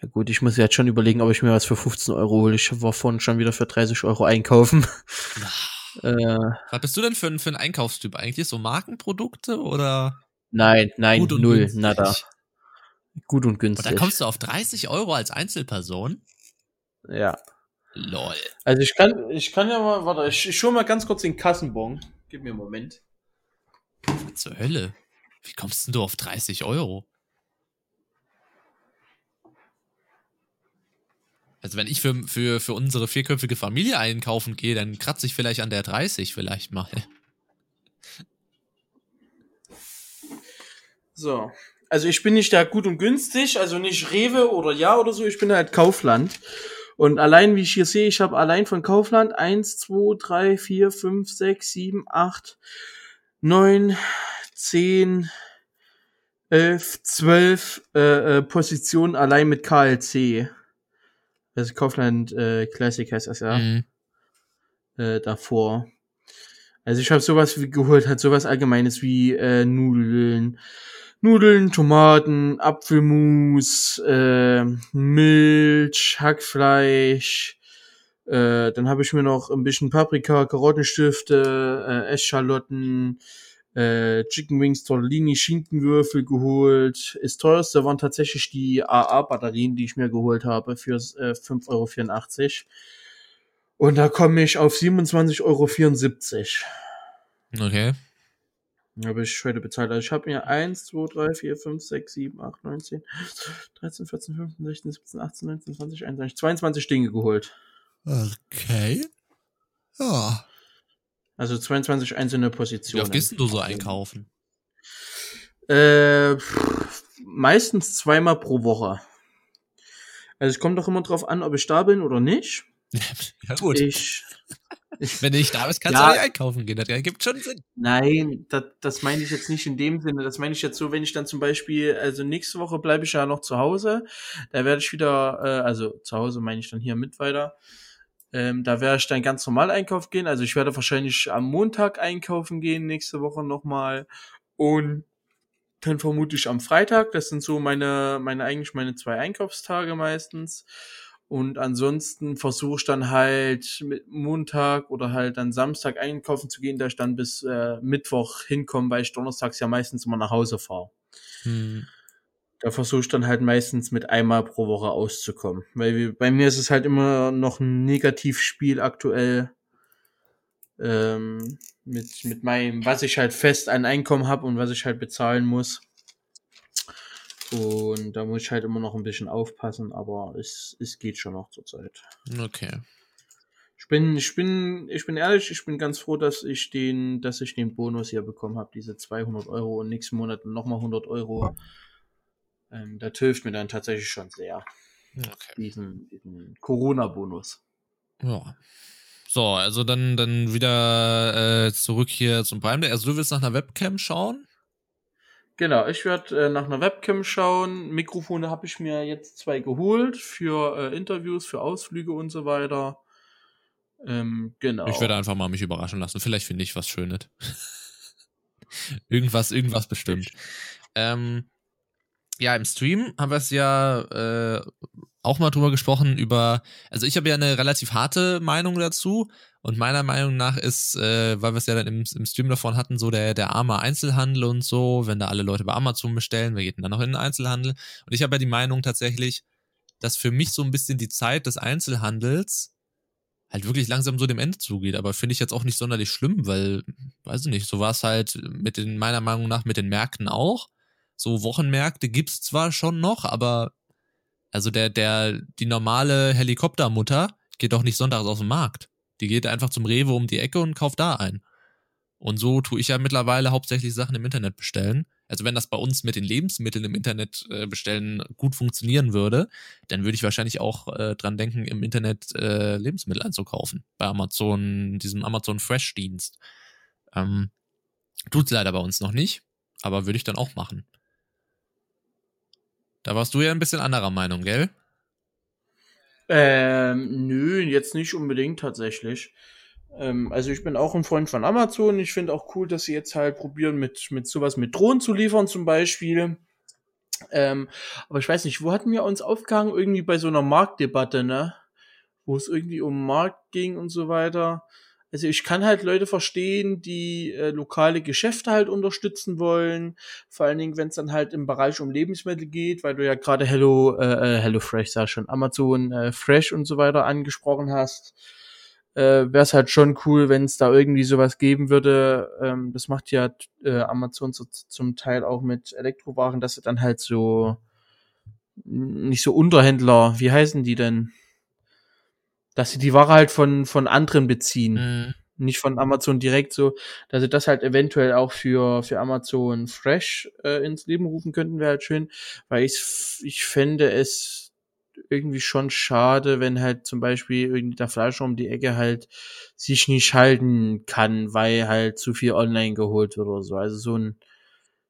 Ja gut, ich muss jetzt schon überlegen, ob ich mir was für 15 Euro hole. Ich war vorhin schon wieder für 30 Euro einkaufen. [LAUGHS] äh, was bist du denn für, ein für ein Einkaufstyp eigentlich? So Markenprodukte oder? Nein, nein, null, günstig. nada. Gut und günstig. Und da kommst du auf 30 Euro als Einzelperson? Ja. Lol. Also ich kann, ich kann ja mal, warte, ich, ich schau mal ganz kurz den Kassenbon. Gib mir einen Moment. Was zur Hölle? Wie kommst denn du auf 30 Euro? Also wenn ich für, für, für unsere vierköpfige Familie einkaufen gehe, dann kratze ich vielleicht an der 30 vielleicht mal. So. Also ich bin nicht da gut und günstig, also nicht Rewe oder Ja oder so, ich bin halt Kaufland. Und allein, wie ich hier sehe, ich habe allein von Kaufland 1, 2, 3, 4, 5, 6, 7, 8, 9, 10, 11, 12 äh, äh, Positionen allein mit KLC. Also Kaufland äh, Classic heißt das ja. Mhm. Äh, davor. Also ich habe sowas wie geholt, halt sowas Allgemeines wie äh, Nudeln, Nudeln, Tomaten, Apfelmus, äh, Milch, Hackfleisch. Äh, dann habe ich mir noch ein bisschen Paprika, Karottenstifte, äh, Eschalotten, äh, Chicken Wings, Tortellini, Schinkenwürfel geholt. Das teuerste waren tatsächlich die AA-Batterien, die ich mir geholt habe für äh, 5,84 Euro. Und da komme ich auf 27,74 Euro. Okay. Habe ich heute bezahlt. Also ich habe mir 1, 2, 3, 4, 5, 6, 7, 8, 9, 10, 13, 14, 15, 16, 17, 18, 19, 20, 21, 22 Dinge geholt. Okay. Ja. Also 22 einzelne Positionen. Wie oft gehst du so einkaufen? Äh, meistens zweimal pro Woche. Also es kommt doch immer drauf an, ob ich da bin oder nicht. [LAUGHS] ja gut. Ich, [LAUGHS] Wenn du nicht da bist, kannst ja, du nicht einkaufen gehen. Das gibt schon Sinn. Nein, das, das meine ich jetzt nicht in dem Sinne. Das meine ich jetzt so, wenn ich dann zum Beispiel, also nächste Woche bleibe ich ja noch zu Hause. Da werde ich wieder, äh, also zu Hause meine ich dann hier mit weiter. Ähm, da werde ich dann ganz normal einkaufen gehen. Also ich werde wahrscheinlich am Montag einkaufen gehen, nächste Woche nochmal. Und dann vermute ich am Freitag. Das sind so meine, meine eigentlich meine zwei Einkaufstage meistens. Und ansonsten versuche ich dann halt mit Montag oder halt dann Samstag einkaufen zu gehen, da ich dann bis äh, Mittwoch hinkomme, weil ich donnerstags ja meistens immer nach Hause fahre. Hm. Da versuche ich dann halt meistens mit einmal pro Woche auszukommen. Weil wir, bei mir ist es halt immer noch ein Negativspiel aktuell. Ähm, mit, mit meinem, was ich halt fest an Einkommen habe und was ich halt bezahlen muss. Und da muss ich halt immer noch ein bisschen aufpassen, aber es, es geht schon noch zur Zeit. Okay. Ich bin, ich bin, ich bin ehrlich, ich bin ganz froh, dass ich den, dass ich den Bonus hier bekommen habe, diese 200 Euro und nächsten Monat nochmal 100 Euro. Ähm, das hilft mir dann tatsächlich schon sehr. Okay. Diesen, diesen Corona-Bonus. Ja. So, also dann, dann wieder äh, zurück hier zum Prime Day. Also du willst nach einer Webcam schauen? Genau, ich werde äh, nach einer Webcam schauen. Mikrofone habe ich mir jetzt zwei geholt für äh, Interviews, für Ausflüge und so weiter. Ähm, genau. Ich werde einfach mal mich überraschen lassen. Vielleicht finde ich was Schönes. [LAUGHS] irgendwas, irgendwas bestimmt. Ähm, ja, im Stream haben wir es ja äh, auch mal drüber gesprochen, über, also ich habe ja eine relativ harte Meinung dazu und meiner Meinung nach ist, äh, weil wir es ja dann im, im Stream davon hatten, so der, der arme Einzelhandel und so, wenn da alle Leute bei Amazon bestellen, wer geht denn dann noch in den Einzelhandel? Und ich habe ja die Meinung tatsächlich, dass für mich so ein bisschen die Zeit des Einzelhandels halt wirklich langsam so dem Ende zugeht, aber finde ich jetzt auch nicht sonderlich schlimm, weil, weiß ich nicht, so war es halt mit den, meiner Meinung nach mit den Märkten auch so Wochenmärkte gibt's zwar schon noch, aber also der, der, die normale Helikoptermutter geht doch nicht sonntags auf den Markt. Die geht einfach zum Rewe um die Ecke und kauft da ein. Und so tue ich ja mittlerweile hauptsächlich Sachen im Internet bestellen. Also wenn das bei uns mit den Lebensmitteln im Internet äh, bestellen gut funktionieren würde, dann würde ich wahrscheinlich auch äh, dran denken, im Internet äh, Lebensmittel einzukaufen. Bei Amazon, diesem Amazon Fresh Dienst. Ähm, tut's leider bei uns noch nicht, aber würde ich dann auch machen. Da warst du ja ein bisschen anderer Meinung, gell? Ähm, nö, jetzt nicht unbedingt tatsächlich. Ähm, also ich bin auch ein Freund von Amazon. Ich finde auch cool, dass sie jetzt halt probieren, mit, mit sowas mit Drohnen zu liefern zum Beispiel. Ähm, aber ich weiß nicht, wo hatten wir uns aufgehangen? Irgendwie bei so einer Marktdebatte, ne? Wo es irgendwie um Markt ging und so weiter. Also ich kann halt Leute verstehen, die äh, lokale Geschäfte halt unterstützen wollen. Vor allen Dingen, wenn es dann halt im Bereich um Lebensmittel geht, weil du ja gerade Hello, äh, äh Hello Fresh, sag schon, Amazon äh, Fresh und so weiter angesprochen hast. Äh, Wäre es halt schon cool, wenn es da irgendwie sowas geben würde. Ähm, das macht ja äh, Amazon so, zum Teil auch mit Elektrowaren, dass sie dann halt so nicht so Unterhändler, wie heißen die denn? Dass sie die Ware halt von, von anderen beziehen. Mhm. Nicht von Amazon direkt so, dass sie das halt eventuell auch für, für Amazon Fresh äh, ins Leben rufen könnten, wäre halt schön, weil ich, ich fände es irgendwie schon schade, wenn halt zum Beispiel irgendwie der Fleisch um die Ecke halt sich nicht halten kann, weil halt zu viel online geholt wird oder so. Also so ein,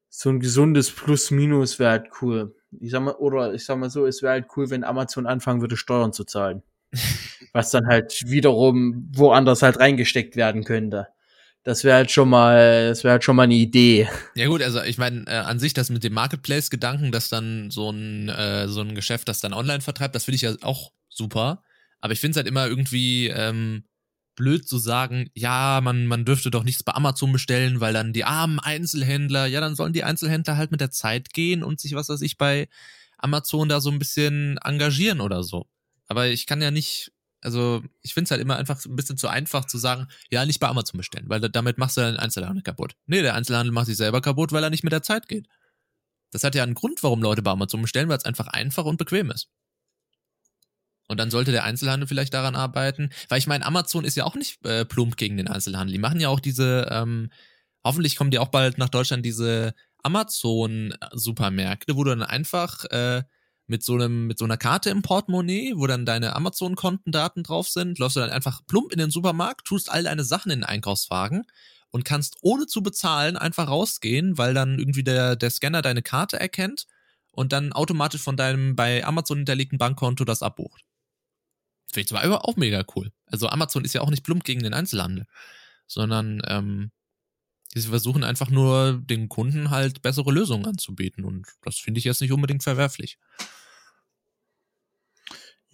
so ein gesundes Plus-Minus wäre halt cool. Ich sag mal, oder ich sag mal so, es wäre halt cool, wenn Amazon anfangen würde, Steuern zu zahlen [LAUGHS] was dann halt wiederum woanders halt reingesteckt werden könnte. Das wäre halt schon mal, das wäre halt schon mal eine Idee. Ja gut, also ich meine, äh, an sich das mit dem Marketplace-Gedanken, dass dann so ein, äh, so ein Geschäft das dann online vertreibt, das finde ich ja auch super. Aber ich finde es halt immer irgendwie ähm, blöd zu sagen, ja, man, man dürfte doch nichts bei Amazon bestellen, weil dann die armen Einzelhändler, ja, dann sollen die Einzelhändler halt mit der Zeit gehen und sich, was weiß ich, bei Amazon da so ein bisschen engagieren oder so. Aber ich kann ja nicht, also ich finde es halt immer einfach ein bisschen zu einfach zu sagen, ja, nicht bei Amazon bestellen, weil damit machst du den Einzelhandel kaputt. Nee, der Einzelhandel macht sich selber kaputt, weil er nicht mit der Zeit geht. Das hat ja einen Grund, warum Leute bei Amazon bestellen, weil es einfach einfach und bequem ist. Und dann sollte der Einzelhandel vielleicht daran arbeiten, weil ich meine, Amazon ist ja auch nicht äh, plump gegen den Einzelhandel. Die machen ja auch diese, ähm, hoffentlich kommen die auch bald nach Deutschland diese Amazon-Supermärkte, wo du dann einfach äh, mit so einem, mit so einer Karte im Portemonnaie, wo dann deine Amazon-Kontendaten drauf sind, läufst du dann einfach plump in den Supermarkt, tust all deine Sachen in den Einkaufswagen und kannst ohne zu bezahlen einfach rausgehen, weil dann irgendwie der, der Scanner deine Karte erkennt und dann automatisch von deinem bei Amazon hinterlegten Bankkonto das abbucht. Finde ich zwar auch mega cool. Also Amazon ist ja auch nicht plump gegen den Einzelhandel, sondern ähm, Sie versuchen einfach nur den Kunden halt bessere Lösungen anzubieten und das finde ich jetzt nicht unbedingt verwerflich.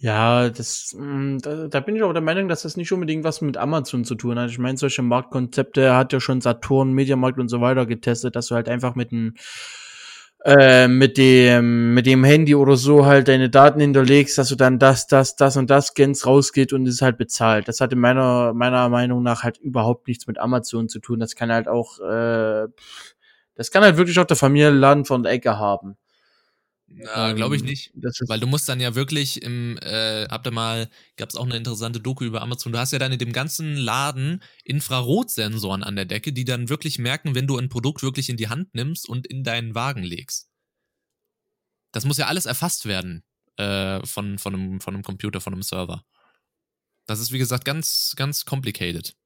Ja, das, mm, da, da bin ich auch der Meinung, dass das nicht unbedingt was mit Amazon zu tun hat. Ich meine, solche Marktkonzepte hat ja schon Saturn, Mediamarkt und so weiter getestet, dass du halt einfach mit einem äh, mit dem mit dem Handy oder so halt deine Daten hinterlegst, dass du dann das, das, das und das scannst, rausgeht und es halt bezahlt. Das hat in meiner meiner Meinung nach halt überhaupt nichts mit Amazon zu tun. Das kann halt auch äh, das kann halt wirklich auch der Familienladen von der Ecke haben. Na, glaube ich ähm, nicht. Weil du musst dann ja wirklich im, äh, habt ihr mal, gab es auch eine interessante Doku über Amazon, du hast ja dann in dem ganzen Laden Infrarotsensoren an der Decke, die dann wirklich merken, wenn du ein Produkt wirklich in die Hand nimmst und in deinen Wagen legst. Das muss ja alles erfasst werden äh, von, von, einem, von einem Computer, von einem Server. Das ist, wie gesagt, ganz, ganz complicated.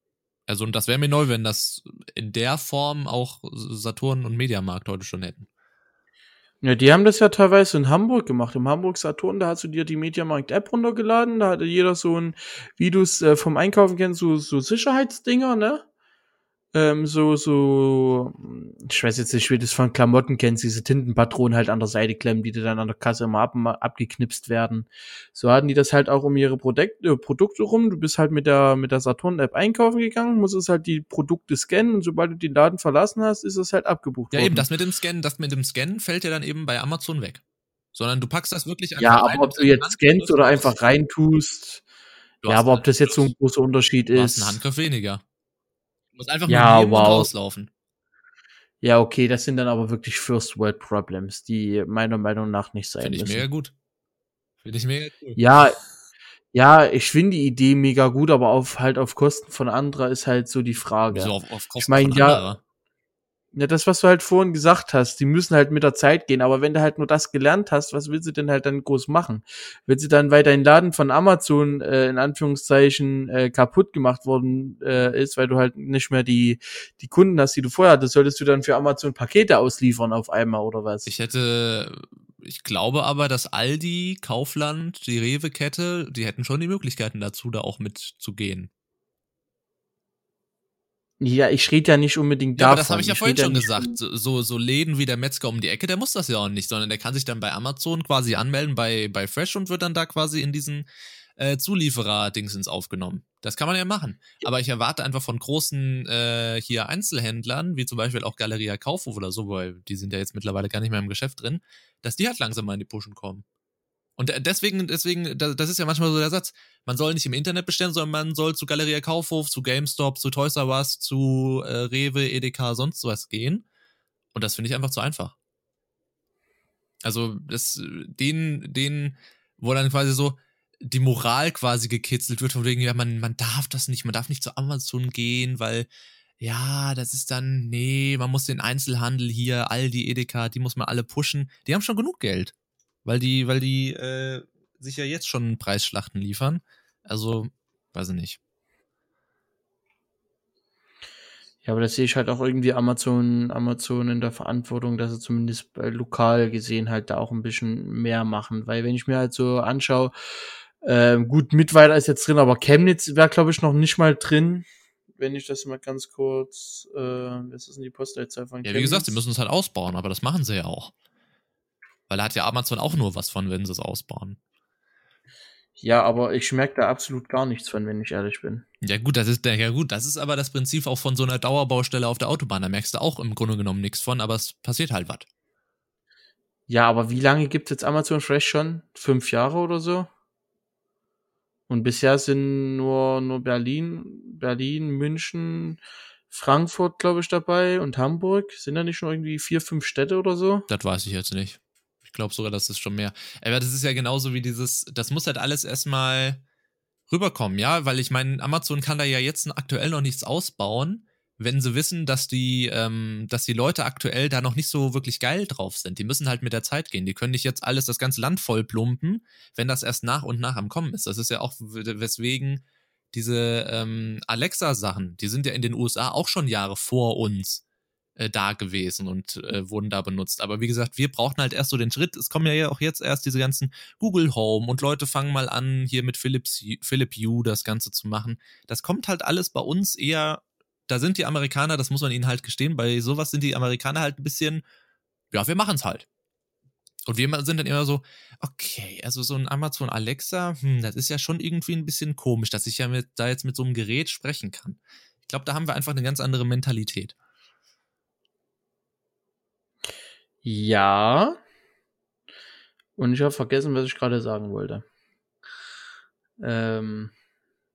Also, und das wäre mir neu, wenn das in der Form auch Saturn und Mediamarkt heute schon hätten. Ja, die haben das ja teilweise in Hamburg gemacht. Im Hamburg Saturn, da hast du dir die Mediamarkt-App runtergeladen, da hatte jeder so ein, wie du es äh, vom Einkaufen kennst, so, so Sicherheitsdinger, ne? Ähm, so, so, ich weiß jetzt nicht, wie du das von Klamotten kennst, diese Tintenpatronen halt an der Seite klemmen, die dir dann an der Kasse immer ab, abgeknipst werden. So hatten die das halt auch um ihre Produkt, äh, Produkte rum. Du bist halt mit der, mit der Saturn-App einkaufen gegangen, musstest halt die Produkte scannen und sobald du den Laden verlassen hast, ist es halt abgebucht ja, worden. Ja, eben, das mit dem Scannen, das mit dem Scannen fällt ja dann eben bei Amazon weg. Sondern du packst das wirklich einfach Ja, aber ob du jetzt scannst oder einfach reintust, ja, aber ob das jetzt so ein großer Unterschied ist. Du hast einen Handgriff weniger muss einfach ja, nur wow. rauslaufen. Ja, okay, das sind dann aber wirklich First World Problems, die meiner Meinung nach nicht sein Finde ich mega gut. Finde ich mega gut. Ja, ja, ich finde die Idee mega gut, aber auf halt auf Kosten von anderer ist halt so die Frage. Wieso auf, auf Kosten ich mein, von ja, anderer? Ja, das, was du halt vorhin gesagt hast, die müssen halt mit der Zeit gehen, aber wenn du halt nur das gelernt hast, was willst du denn halt dann groß machen? Willst du dann, weil dein Laden von Amazon äh, in Anführungszeichen äh, kaputt gemacht worden äh, ist, weil du halt nicht mehr die, die Kunden hast, die du vorher hattest, solltest du dann für Amazon Pakete ausliefern auf einmal oder was? Ich hätte ich glaube aber, dass Aldi, Kaufland, die Rewe-Kette, die hätten schon die Möglichkeiten dazu, da auch mitzugehen. Ja, ich rede ja nicht unbedingt Ja, davon. aber das habe ich ja red vorhin schon gesagt. so, so Läden wie der Metzger um die Ecke, der muss das ja auch nicht, sondern der kann sich dann bei Amazon quasi anmelden bei, bei Fresh und wird dann da quasi in diesen äh, Zulieferer-Dingsens aufgenommen. Das kann man ja machen. Aber ich erwarte einfach von großen äh, hier Einzelhändlern, wie zum Beispiel auch Galeria Kaufhof oder so, weil die sind ja jetzt mittlerweile gar nicht mehr im Geschäft drin, dass die halt langsam mal in die Pushen kommen. Und deswegen, deswegen, da- das ist ja manchmal so der Satz, man soll nicht im Internet bestellen, sondern man soll zu Galeria Kaufhof, zu GameStop, zu Toys R Us, zu äh, Rewe, Edeka, sonst was gehen. Und das finde ich einfach zu einfach. Also, das, den, den, wo dann quasi so die Moral quasi gekitzelt wird, von wegen, ja, man, man darf das nicht, man darf nicht zu Amazon gehen, weil, ja, das ist dann, nee, man muss den Einzelhandel hier, Aldi, Edeka, die muss man alle pushen. Die haben schon genug Geld. Weil die, weil die äh, sich ja jetzt schon Preisschlachten liefern. Also, weiß ich nicht. Ja, aber das sehe ich halt auch irgendwie Amazon, Amazon in der Verantwortung, dass sie zumindest bei lokal gesehen halt da auch ein bisschen mehr machen. Weil wenn ich mir halt so anschaue, ähm, gut, Mittweida ist jetzt drin, aber Chemnitz wäre, glaube ich, noch nicht mal drin. Wenn ich das mal ganz kurz, äh, was ist denn die Postleitzahl von Ja, wie gesagt, sie müssen es halt ausbauen, aber das machen sie ja auch. Weil da hat ja Amazon auch nur was von, wenn sie es ausbauen. Ja, aber ich merke da absolut gar nichts von, wenn ich ehrlich bin. Ja gut, das ist ja gut, das ist aber das Prinzip auch von so einer Dauerbaustelle auf der Autobahn. Da merkst du auch im Grunde genommen nichts von, aber es passiert halt was. Ja, aber wie lange gibt's jetzt Amazon Fresh schon? Fünf Jahre oder so? Und bisher sind nur, nur Berlin, Berlin, München, Frankfurt, glaube ich, dabei und Hamburg. Sind da nicht schon irgendwie vier, fünf Städte oder so? Das weiß ich jetzt nicht. Ich glaube sogar, das ist schon mehr. Aber das ist ja genauso wie dieses, das muss halt alles erstmal rüberkommen, ja, weil ich meine, Amazon kann da ja jetzt aktuell noch nichts ausbauen, wenn sie wissen, dass die, ähm, dass die Leute aktuell da noch nicht so wirklich geil drauf sind. Die müssen halt mit der Zeit gehen. Die können nicht jetzt alles, das ganze Land voll plumpen, wenn das erst nach und nach am Kommen ist. Das ist ja auch, weswegen diese ähm, Alexa-Sachen, die sind ja in den USA auch schon Jahre vor uns äh, da gewesen und äh, wurden da benutzt. Aber wie gesagt, wir brauchten halt erst so den Schritt. Es kommen ja auch jetzt erst diese ganzen Google Home und Leute fangen mal an, hier mit Philips, Philip Hue das Ganze zu machen. Das kommt halt alles bei uns eher, da sind die Amerikaner, das muss man ihnen halt gestehen, bei sowas sind die Amerikaner halt ein bisschen, ja, wir machen's halt. Und wir sind dann immer so, okay, also so ein Amazon Alexa, hm, das ist ja schon irgendwie ein bisschen komisch, dass ich ja mit, da jetzt mit so einem Gerät sprechen kann. Ich glaube, da haben wir einfach eine ganz andere Mentalität. Ja. Und ich habe vergessen, was ich gerade sagen wollte. Ähm,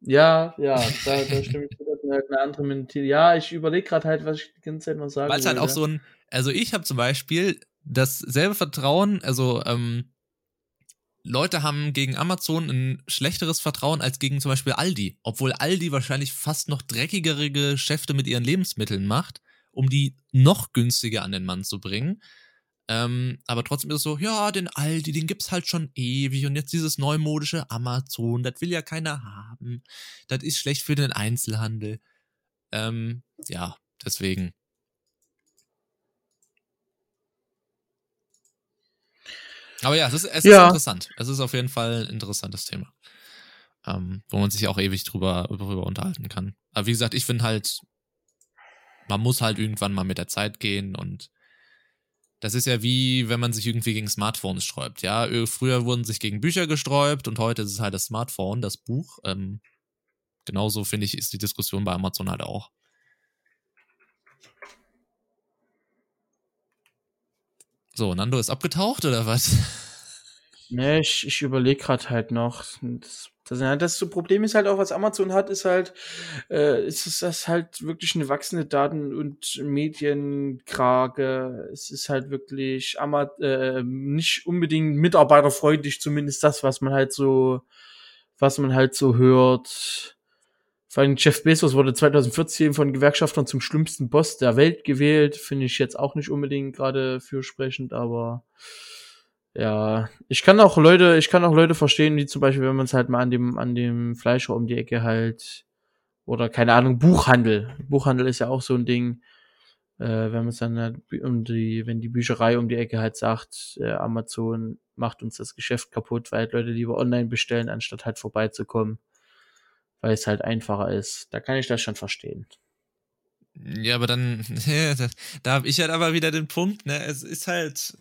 ja, ja, da, da stimme ich wieder halt eine andere Mentalität. Ja, ich überlege gerade halt, was ich die ganze Zeit noch sagen Weil es halt auch wollte. so ein, also ich habe zum Beispiel dasselbe Vertrauen, also ähm, Leute haben gegen Amazon ein schlechteres Vertrauen als gegen zum Beispiel Aldi, obwohl Aldi wahrscheinlich fast noch dreckigere Geschäfte mit ihren Lebensmitteln macht, um die noch günstiger an den Mann zu bringen. Ähm, aber trotzdem ist es so, ja, den Aldi, den gibt's halt schon ewig und jetzt dieses neumodische Amazon, das will ja keiner haben. Das ist schlecht für den Einzelhandel. Ähm, ja, deswegen. Aber ja, es ist, es Ja. ist interessant. Es ist auf jeden Fall ein interessantes Thema. Ähm, wo man sich auch ewig drüber, drüber unterhalten kann. Aber wie gesagt, ich finde halt, man muss halt irgendwann mal mit der Zeit gehen und das ist ja wie, wenn man sich irgendwie gegen Smartphones sträubt. Ja, früher wurden sich gegen Bücher gesträubt und heute ist es halt das Smartphone, das Buch. Ähm, genauso finde ich, ist die Diskussion bei Amazon halt auch. So, Nando ist abgetaucht oder was? [LAUGHS] Ne, ich, ich überlege gerade halt noch. Das, das, das so Problem ist halt auch, was Amazon hat, ist halt, äh, ist es das halt wirklich eine wachsende Daten- und Medienkrage. Es ist halt wirklich Ama äh, nicht unbedingt mitarbeiterfreundlich, zumindest das, was man halt so, was man halt so hört. Vor allem Jeff Bezos wurde 2014 von Gewerkschaftern zum schlimmsten Boss der Welt gewählt. Finde ich jetzt auch nicht unbedingt gerade fürsprechend, aber ja, ich kann auch Leute, ich kann auch Leute verstehen, wie zum Beispiel, wenn man es halt mal an dem, an dem Fleischer um die Ecke halt, oder keine Ahnung, Buchhandel. Buchhandel ist ja auch so ein Ding. äh, wenn man dann um die, wenn die Bücherei um die Ecke halt sagt, äh, Amazon macht uns das Geschäft kaputt, weil Leute lieber online bestellen, anstatt halt vorbeizukommen, weil es halt einfacher ist. Da kann ich das schon verstehen. Ja, aber dann, [LAUGHS] da habe ich halt aber wieder den Punkt, ne, es ist halt,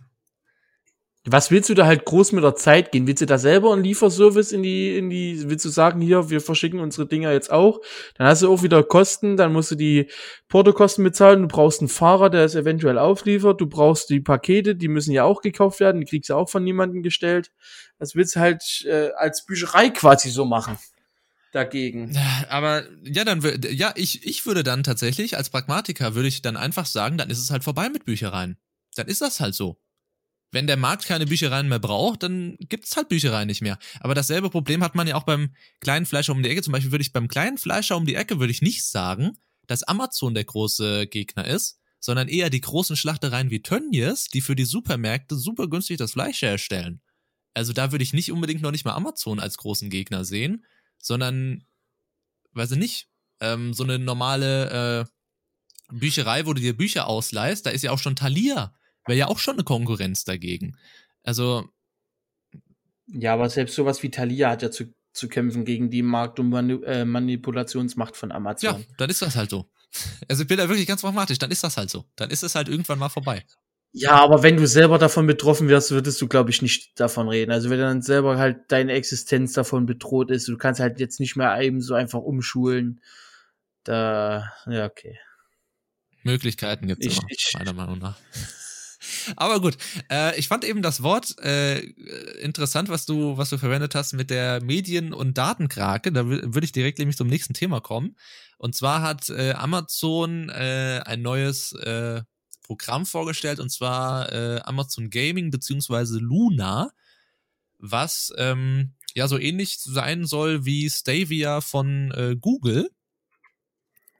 was willst du da halt groß mit der Zeit gehen? Willst du da selber einen Lieferservice in die, in die, willst du sagen, hier, wir verschicken unsere Dinger jetzt auch? Dann hast du auch wieder Kosten, dann musst du die Portokosten bezahlen, du brauchst einen Fahrer, der es eventuell aufliefert, du brauchst die Pakete, die müssen ja auch gekauft werden, die kriegst du auch von niemandem gestellt. Das willst du halt äh, als Bücherei quasi so machen. Dagegen. Aber ja, dann ja, ich, ich würde dann tatsächlich, als Pragmatiker, würde ich dann einfach sagen, dann ist es halt vorbei mit Büchereien. Dann ist das halt so wenn der Markt keine Büchereien mehr braucht, dann gibt's halt Büchereien nicht mehr. Aber dasselbe Problem hat man ja auch beim kleinen Fleischer um die Ecke. Zum Beispiel würde ich beim kleinen Fleischer um die Ecke würde ich nicht sagen, dass Amazon der große Gegner ist, sondern eher die großen Schlachtereien wie Tönnies, die für die Supermärkte super günstig das Fleisch herstellen. Also da würde ich nicht unbedingt noch nicht mal Amazon als großen Gegner sehen, sondern, weiß ich nicht, ähm, so eine normale äh, Bücherei, wo du dir Bücher ausleihst, da ist ja auch schon Thalia wäre ja auch schon eine Konkurrenz dagegen. Also. Ja, aber selbst sowas wie Thalia hat ja zu, zu kämpfen gegen die Markt- und Mani äh, Manipulationsmacht von Amazon. Ja, dann ist das halt so. [LAUGHS] Also ich bin da wirklich ganz pragmatisch, dann ist das halt so. Dann ist es halt irgendwann mal vorbei. Ja, aber wenn du selber davon betroffen wirst, würdest du, glaube ich, nicht davon reden. Also wenn dann selber halt deine Existenz davon bedroht ist, du kannst halt jetzt nicht mehr eben so einfach umschulen. Da, ja, okay. Möglichkeiten gibt es meiner Meinung nach. [LAUGHS] Aber gut, äh, ich fand eben das Wort äh, interessant, was du, was du verwendet hast mit der Medien- und Datenkrake. Da würde ich direkt nämlich zum nächsten Thema kommen. Und zwar hat äh, Amazon äh, ein neues äh, Programm vorgestellt, und zwar äh, Amazon Gaming beziehungsweise Luna, was ähm, ja so ähnlich sein soll wie Stavia von äh, Google.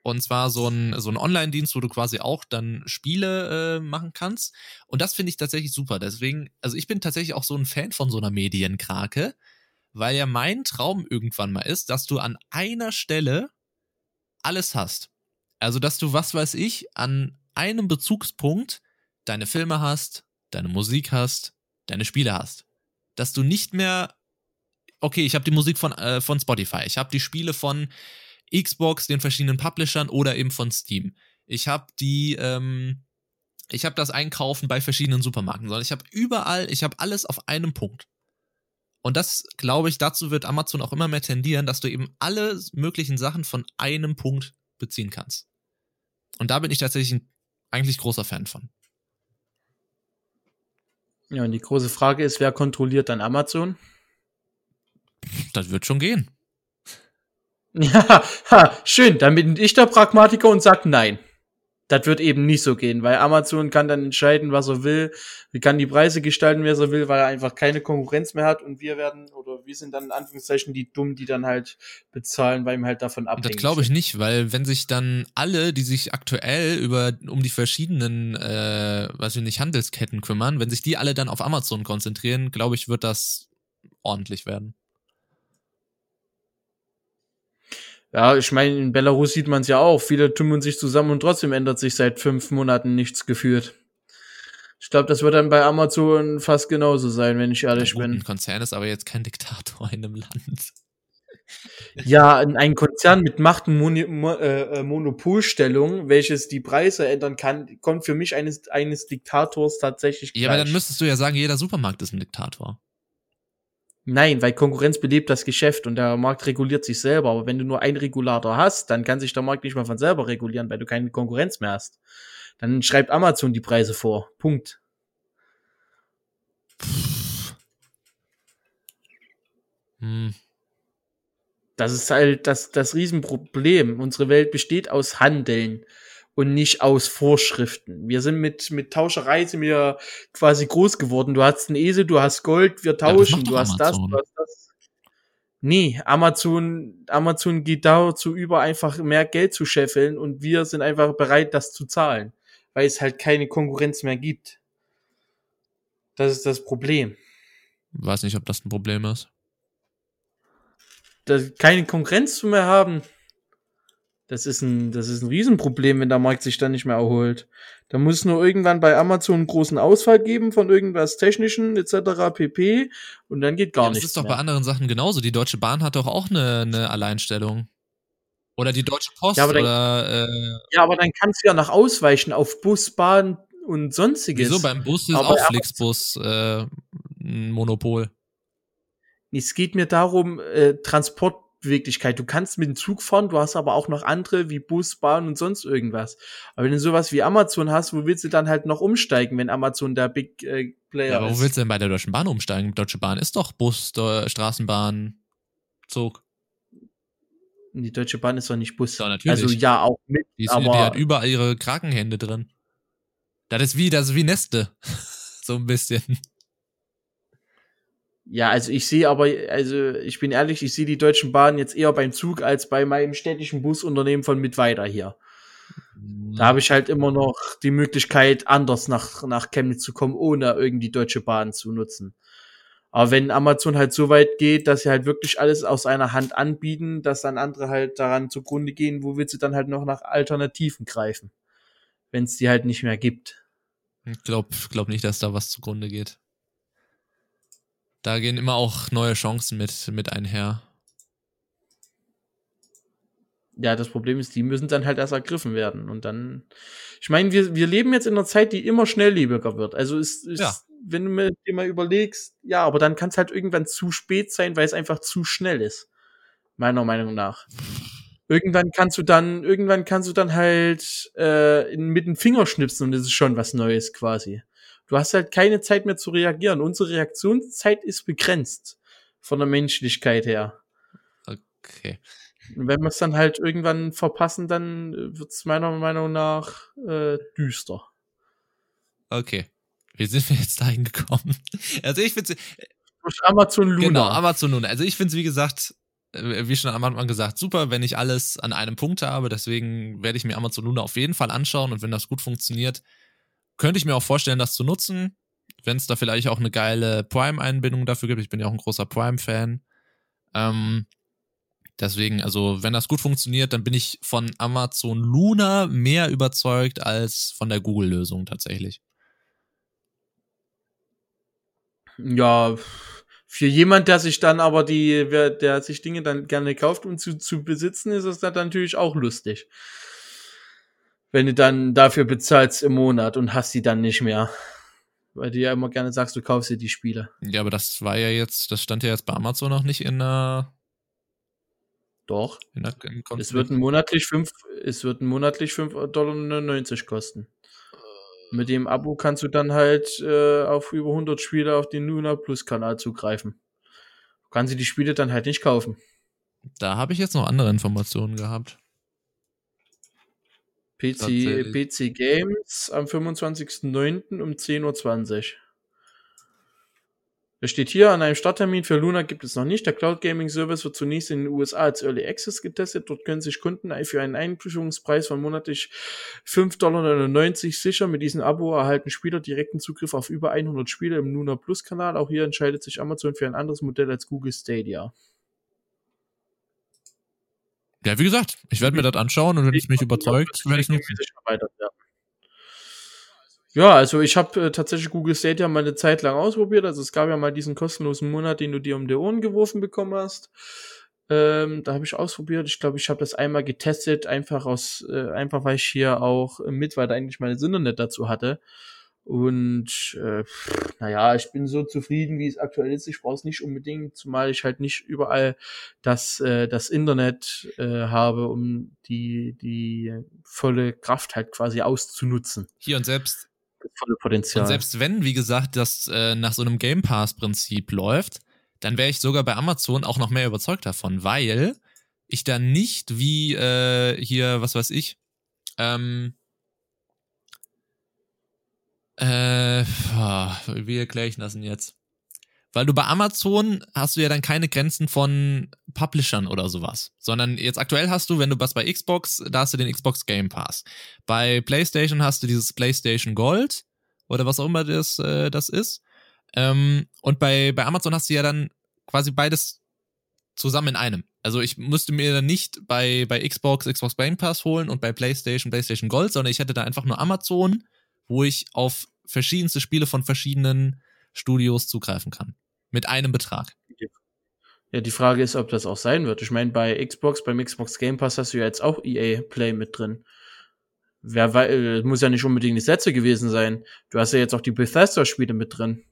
Und zwar so ein, so ein Online-Dienst, wo du quasi auch dann Spiele äh, machen kannst. Und das finde ich tatsächlich super. Deswegen, also ich bin tatsächlich auch so ein Fan von so einer Medienkrake, weil ja mein Traum irgendwann mal ist, dass du an einer Stelle alles hast. Also, dass du, was weiß ich, an einem Bezugspunkt deine Filme hast, deine Musik hast, deine Spiele hast. Dass du nicht mehr, okay, ich habe die Musik von, äh, von Spotify, ich habe die Spiele von Xbox, den verschiedenen Publishern oder eben von Steam. Ich habe die, ähm, ich habe das Einkaufen bei verschiedenen Supermarken, sondern ich habe überall, ich habe alles auf einem Punkt. Und das, glaube ich, dazu wird Amazon auch immer mehr tendieren, dass du eben alle möglichen Sachen von einem Punkt beziehen kannst. Und da bin ich tatsächlich ein eigentlich großer Fan von. Ja, und die große Frage ist, wer kontrolliert dann Amazon? Das wird schon gehen. [LAUGHS] Ja, ha, schön. Dann bin ich der Pragmatiker und sag nein. Das wird eben nicht so gehen, weil Amazon kann dann entscheiden, was er will, wie kann die Preise gestalten, wer er will, weil er einfach keine Konkurrenz mehr hat und wir werden oder wir sind dann in Anführungszeichen die Dummen, die dann halt bezahlen, weil ihm halt davon abhängt. Das glaube ich nicht, weil wenn sich dann alle, die sich aktuell über um die verschiedenen, äh, was wir nicht Handelsketten kümmern, wenn sich die alle dann auf Amazon konzentrieren, glaube ich, wird das ordentlich werden. Ja, ich meine, in Belarus sieht man es ja auch. Viele tun sich zusammen und trotzdem ändert sich seit fünf Monaten nichts geführt. Ich glaube, das wird dann bei Amazon fast genauso sein, wenn ich ehrlich bin. Ein Konzern ist aber jetzt kein Diktator in einem Land. Ja, ein Konzern mit Macht und Mon Mo äh, äh, Monopolstellung, welches die Preise ändern kann, kommt für mich eines, eines Diktators tatsächlich gleich. Ja, aber dann müsstest du ja sagen, jeder Supermarkt ist ein Diktator. Nein, weil Konkurrenz belebt das Geschäft und der Markt reguliert sich selber. Aber wenn du nur einen Regulator hast, dann kann sich der Markt nicht mal von selber regulieren, weil du keine Konkurrenz mehr hast. Dann schreibt Amazon die Preise vor. Punkt. Hm. Das ist halt das, das Riesenproblem. Unsere Welt besteht aus Handeln und nicht aus Vorschriften. Wir sind mit, mit Tauscherei sind wir quasi groß geworden. Du hast einen Esel, du hast Gold, wir tauschen, ja, du hast Amazon. das, du hast das. Nee, Amazon, Amazon geht dazu über, einfach mehr Geld zu scheffeln und wir sind einfach bereit, das zu zahlen, weil es halt keine Konkurrenz mehr gibt. Das ist das Problem. Weiß nicht, ob das ein Problem ist. Dass keine Konkurrenz mehr haben. Das ist ein, das ist ein Riesenproblem, wenn der Markt sich dann nicht mehr erholt. Da muss es nur irgendwann bei Amazon einen großen Ausfall geben von irgendwas Technischen etc. pp. Und dann geht gar ja, das nichts. Das ist doch mehr. bei anderen Sachen genauso. Die Deutsche Bahn hat doch auch eine, eine Alleinstellung. Oder die Deutsche Post Ja, aber dann- oder äh, Ja, aber dann kannst du ja noch ausweichen auf Bus, Bahn und sonstiges. wieso beim Bus ist Aber auch Flixbus äh, ein Monopol. Es geht mir darum, äh, Transportbeweglichkeit. Du kannst mit dem Zug fahren, du hast aber auch noch andere wie Bus, Bahn und sonst irgendwas. Aber wenn du sowas wie Amazon hast, wo willst du dann halt noch umsteigen, wenn Amazon der Big äh, Player Ja, aber ist? wo willst du denn bei der Deutschen Bahn umsteigen? Deutsche Bahn ist doch Bus, Deu- Straßenbahn, Zug. Die Deutsche Bahn ist doch nicht Bus. Ja, natürlich. Also ja, auch mit, Die, ist, aber die hat überall ihre Krakenhände drin. Das ist wie, das ist wie Neste. [LAUGHS] so ein bisschen. Ja, also ich sehe aber, also ich bin ehrlich, ich sehe die Deutschen Bahn jetzt eher beim Zug als bei meinem städtischen Busunternehmen von Mitweiter hier. Da habe ich halt immer noch die Möglichkeit, anders nach, nach Chemnitz zu kommen, ohne irgendwie Deutsche Bahn zu nutzen. Aber wenn Amazon halt so weit geht, dass sie halt wirklich alles aus einer Hand anbieten, dass dann andere halt daran zugrunde gehen, wo willst du dann halt noch nach Alternativen greifen? Wenn es die halt nicht mehr gibt. Ich glaub, glaub nicht, dass da was zugrunde geht. Da gehen immer auch neue Chancen mit, mit einher. Ja, das Problem ist, die müssen dann halt erst ergriffen werden. Und dann, ich meine, wir, wir leben jetzt in einer Zeit, die immer schnelllebiger wird. Also ist, ist Ja. wenn du mir, dir mal überlegst, ja, aber dann kann es halt irgendwann zu spät sein, weil es einfach zu schnell ist. Meiner Meinung nach. Irgendwann kannst du dann, irgendwann kannst du dann halt äh, mit dem Finger schnipsen und das ist schon was Neues quasi. Du hast halt keine Zeit mehr zu reagieren. Unsere Reaktionszeit ist begrenzt von der Menschlichkeit her. Okay. Und wenn wir es dann halt irgendwann verpassen, dann wird es meiner Meinung nach äh, düster. Okay. Wie sind wir jetzt dahin gekommen? [LAUGHS] Also ich finde Durch Amazon Luna. Genau, Amazon Luna. Also ich finde es, wie gesagt, äh, wie schon am Anfang gesagt, super, wenn ich alles an einem Punkt habe. Deswegen werde ich mir Amazon Luna auf jeden Fall anschauen und wenn das gut funktioniert, könnte ich mir auch vorstellen, das zu nutzen. Wenn es da vielleicht auch eine geile Prime-Einbindung dafür gibt. Ich bin ja auch ein großer Prime-Fan. Ähm, deswegen, also wenn das gut funktioniert, dann bin ich von Amazon Luna mehr überzeugt als von der Google-Lösung tatsächlich. Ja, für jemand, der sich dann aber die, der sich Dinge dann gerne kauft, um zu, zu besitzen, ist es dann natürlich auch lustig. Wenn du dann dafür bezahlst im Monat und hast die dann nicht mehr. Weil du ja immer gerne sagst, du kaufst dir die Spiele. Ja, aber das war ja jetzt, das stand ja jetzt bei Amazon noch nicht in der, Doch. in der im Es wird monatlich fünf, es wird monatlich 5,99 Dollar kosten. Mit dem Abo kannst du dann halt äh, auf über 100 Spiele auf den Luna Plus Kanal zugreifen. Du kannst dir die Spiele dann halt nicht kaufen. Da habe ich jetzt noch andere Informationen gehabt. PC. PC Games am 25.09. um 10.20 Uhr. Es steht hier, an einem Starttermin für Luna gibt es noch nicht. Der Cloud Gaming Service wird zunächst in den USA als Early Access getestet. Dort können sich Kunden für einen Einführungspreis von monatlich 5,99 Dollar sicher. Mit diesem Abo erhalten Spieler direkten Zugriff auf über 100 Spiele im Luna Plus Kanal. Auch hier entscheidet sich Amazon für ein anderes Modell als Google Stadia. Ja, wie gesagt, ich werde mir das anschauen und wenn es mich überzeugt, werde ich nutzen. Ja, also ich habe äh, tatsächlich Google Stadia mal eine Zeit lang ausprobiert. Also es gab ja mal diesen kostenlosen Monat, den du dir um die Ohren geworfen bekommen hast. Ähm, da habe ich ausprobiert. Ich glaube, ich habe das einmal getestet, einfach aus, äh, einfach weil ich hier auch äh, mit, weil da eigentlich meine Sinne nicht dazu hatte. Und äh, naja, ich bin so zufrieden, wie es aktuell ist. Ich brauche es nicht unbedingt, zumal ich halt nicht überall das, äh, das Internet äh, habe, um die, die volle Kraft halt quasi auszunutzen. Hier und selbst, Das volle Potenzial. und selbst wenn, wie gesagt, das äh, nach so einem Game Pass-Prinzip läuft, dann wäre ich sogar bei Amazon auch noch mehr überzeugt davon, weil ich da nicht wie äh, hier, was weiß ich, ähm, äh, wie erkläre ich das denn jetzt? Weil du bei Amazon hast du ja dann keine Grenzen von Publishern oder sowas, sondern jetzt aktuell hast du, wenn du was bei Xbox, da hast du den Xbox Game Pass. Bei PlayStation hast du dieses PlayStation Gold oder was auch immer das, äh, das ist. Ähm, und bei, bei Amazon hast du ja dann quasi beides zusammen in einem. Also ich müsste mir dann nicht bei, bei Xbox, Xbox Game Pass holen und bei PlayStation, PlayStation Gold, sondern ich hätte da einfach nur Amazon, wo ich auf verschiedenste Spiele von verschiedenen Studios zugreifen kann. Mit einem Betrag. Ja, die Frage ist, ob das auch sein wird. Ich meine, bei Xbox, beim Xbox Game Pass hast du ja jetzt auch EA Play mit drin. Wer weiß, äh, muss ja nicht unbedingt die Sätze gewesen sein. Du hast ja jetzt auch die Bethesda-Spiele mit drin.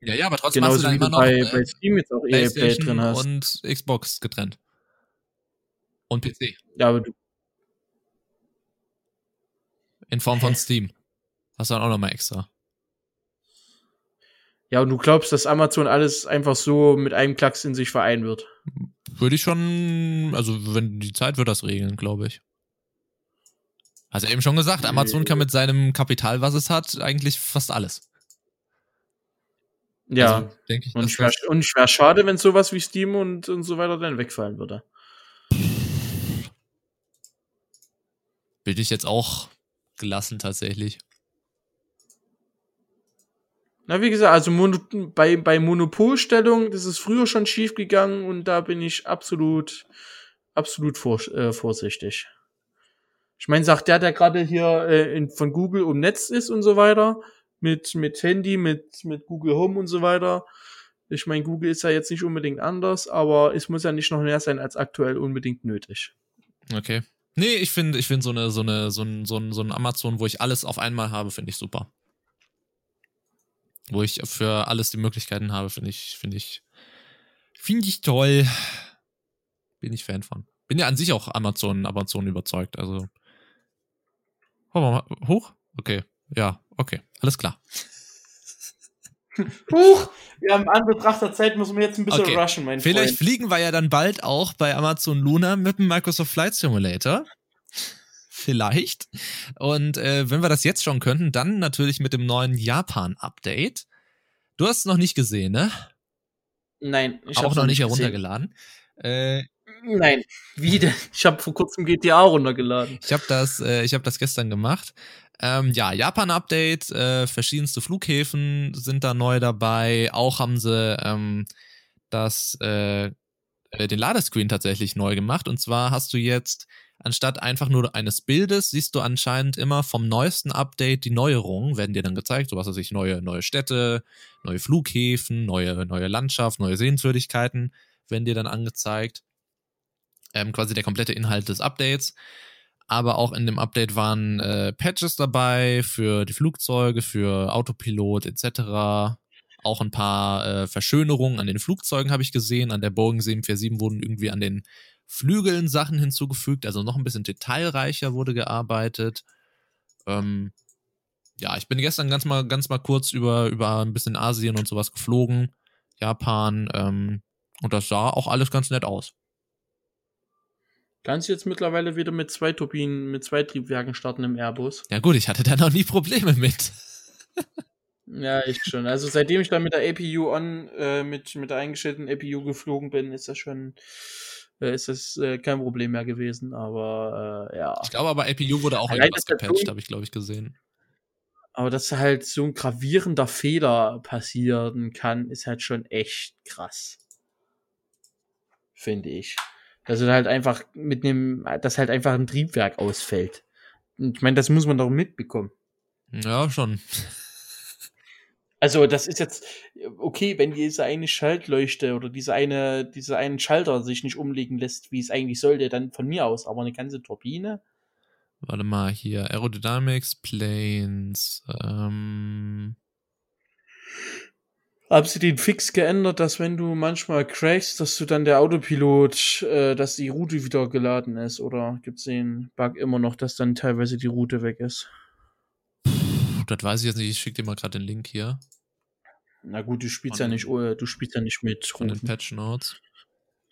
Ja, ja, aber trotzdem Genauso hast du dann immer noch bei, äh, bei Steam jetzt auch EA Play drin hast. und Xbox getrennt. Und PC. Ja, aber du, In Form von Hä? Steam. Hast du dann auch nochmal extra. ja, und du glaubst, dass Amazon alles einfach so mit einem Klacks in sich vereinen wird. Würde ich schon, also wenn die Zeit wird das regeln, glaube ich. Hast ja eben schon gesagt, Amazon kann mit seinem Kapital, was es hat, eigentlich fast alles. Ja. Also, denke ich, und ich wär, das, und ich wär schade, wenn sowas wie Steam und, und so weiter dann wegfallen würde. bin ich jetzt auch gelassen tatsächlich. Na, wie gesagt, also Mono bei, bei Monopolstellung, das ist früher schon schief gegangen und da bin ich absolut, absolut vor, äh, vorsichtig. Ich meine, sagt der, der gerade hier äh, in, von Google um Netz ist und so weiter, mit, mit Handy, mit, mit Google Home und so weiter. Ich meine, Google ist ja jetzt nicht unbedingt anders, aber es muss ja nicht noch mehr sein als aktuell unbedingt nötig. Okay. Nee, ich finde, ich finde so eine, so eine, so ein, so ein, so ein Amazon, wo ich alles auf einmal habe, finde ich super. Wo ich für alles die Möglichkeiten habe, finde ich, finde ich, finde ich toll. Bin ich Fan von. Bin ja an sich auch Amazon, Amazon überzeugt, also. Hoch? Okay. Ja, okay. Alles klar. Huch! Wir haben Anbetracht der Zeit, müssen wir jetzt ein bisschen Okay. rushen, mein Vielleicht Freund. fliegen wir ja dann bald auch bei Amazon Luna mit dem Microsoft Flight Simulator. Vielleicht. Und äh, wenn wir das jetzt schon könnten, dann natürlich mit dem neuen Japan-Update. Du hast es noch nicht gesehen, ne? Nein, ich auch hab's noch nicht heruntergeladen. Äh, Nein, wie denn? Ich habe vor kurzem GTA runtergeladen. ich habe das, äh, ich habe das gestern gemacht. Ähm, ja, Japan-Update, äh, verschiedenste Flughäfen sind da neu dabei. Auch haben sie ähm, das, äh, äh, den Ladescreen tatsächlich neu gemacht. Und zwar hast du jetzt anstatt einfach nur eines Bildes, siehst du anscheinend immer vom neuesten Update die Neuerungen, werden dir dann gezeigt. So was weiß ich, neue, neue Städte, neue Flughäfen, neue, neue Landschaft, neue Sehenswürdigkeiten werden dir dann angezeigt. Ähm, quasi der komplette Inhalt des Updates. Aber auch in dem Update waren äh, Patches dabei für die Flugzeuge, für Autopilot etc. Auch ein paar äh, Verschönerungen an den Flugzeugen habe ich gesehen. An der Boeing 747 wurden irgendwie an den Flügeln Sachen hinzugefügt. Also noch ein bisschen detailreicher wurde gearbeitet. Ähm, ja, ich bin gestern ganz mal, ganz mal kurz über, über ein bisschen Asien und sowas geflogen. Japan. Ähm, und das sah auch alles ganz nett aus. Kannst du jetzt mittlerweile wieder mit zwei Turbinen, mit zwei Triebwerken starten im Airbus? Ja gut, ich hatte da noch nie Probleme mit. [LAUGHS] Ja, ich schon. Also seitdem ich da mit der APU on, äh, mit, mit der eingestellten APU geflogen bin, ist das schon, äh, ist das äh, kein Problem mehr gewesen. Aber äh, ja. Ich glaube aber APU wurde auch Allein, irgendwas gepatcht, habe ich glaube ich gesehen. Aber dass halt so ein gravierender Fehler passieren kann, ist halt schon echt krass. Finde ich. Dass er halt einfach mit einem, dass halt einfach ein Triebwerk ausfällt. Und Ich meine, das muss man doch mitbekommen. Ja, schon. Also, das ist jetzt, okay, wenn diese eine Schaltleuchte oder diese eine, diese einen Schalter sich nicht umlegen lässt, wie es eigentlich sollte, dann von mir aus. Aber eine ganze Turbine? Warte mal, hier, Aerodynamics, Planes, ähm, Haben sie den Fix geändert, dass wenn du manchmal crashst, dass du dann der Autopilot, äh, dass die Route wieder geladen ist? Oder gibt's den Bug immer noch, dass dann teilweise die Route weg ist? puh, das weiß ich jetzt nicht, ich schicke dir mal gerade den Link hier Na gut, du spielst Von ja nicht, äh, du spielst ja nicht mit von den. Patch Notes.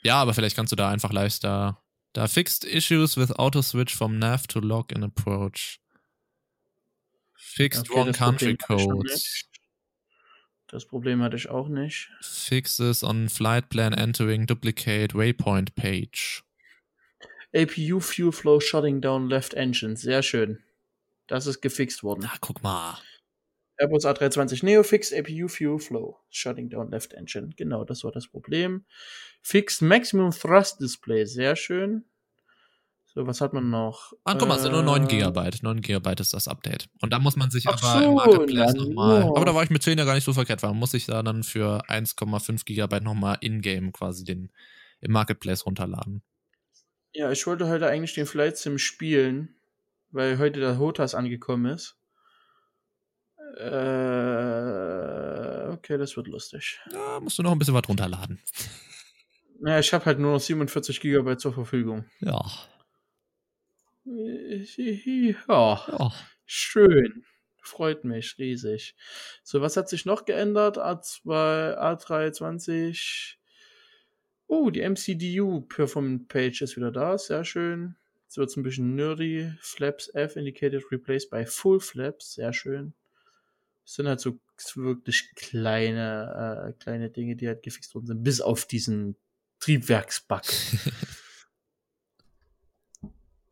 Ja, aber vielleicht kannst du da einfach live da, da fixed issues with auto switch from nav to log in approach. Fixed Okay, wrong country Problem hatte ich noch codes. nicht. Das Problem hatte ich auch nicht. Fixes on flight plan entering duplicate waypoint page. APU Fuel Flow Shutting Down Left Engine. Sehr schön. Das ist gefixt worden. Na, guck mal. Airbus A320 Neo Fixed APU Fuel Flow. Shutting down Left Engine. Genau, das war das Problem. Fixed Maximum Thrust Display. Sehr schön. So, was hat man noch? Ah, guck mal, es sind nur 9 Äh, GB. 9 GB ist das Update. Und da muss man sich Ach aber im so, Marketplace na nochmal. Aber da war ich mit 10 ja gar nicht so verkehrt, weil man muss sich da dann für 1,5 GB nochmal in-game quasi den im Marketplace runterladen. Ja, ich wollte heute eigentlich den Flight Sim spielen, weil heute der Hotas angekommen ist. Äh, okay, das wird lustig. Da musst du noch ein bisschen was runterladen. [LAUGHS] Naja, ich habe halt nur noch 47 GB zur Verfügung. Ja. Ja, Ja. schön. Freut mich riesig. So, was hat sich noch geändert? A2, A320. Oh, die MCDU Performance Page ist wieder da. Sehr schön. Jetzt wird es ein bisschen nerdy. Flaps F indicated replaced by Full Flaps. Sehr schön. Das sind halt so wirklich kleine, äh, kleine Dinge, die halt gefixt worden sind. Bis auf diesen Triebwerksbug. [LAUGHS]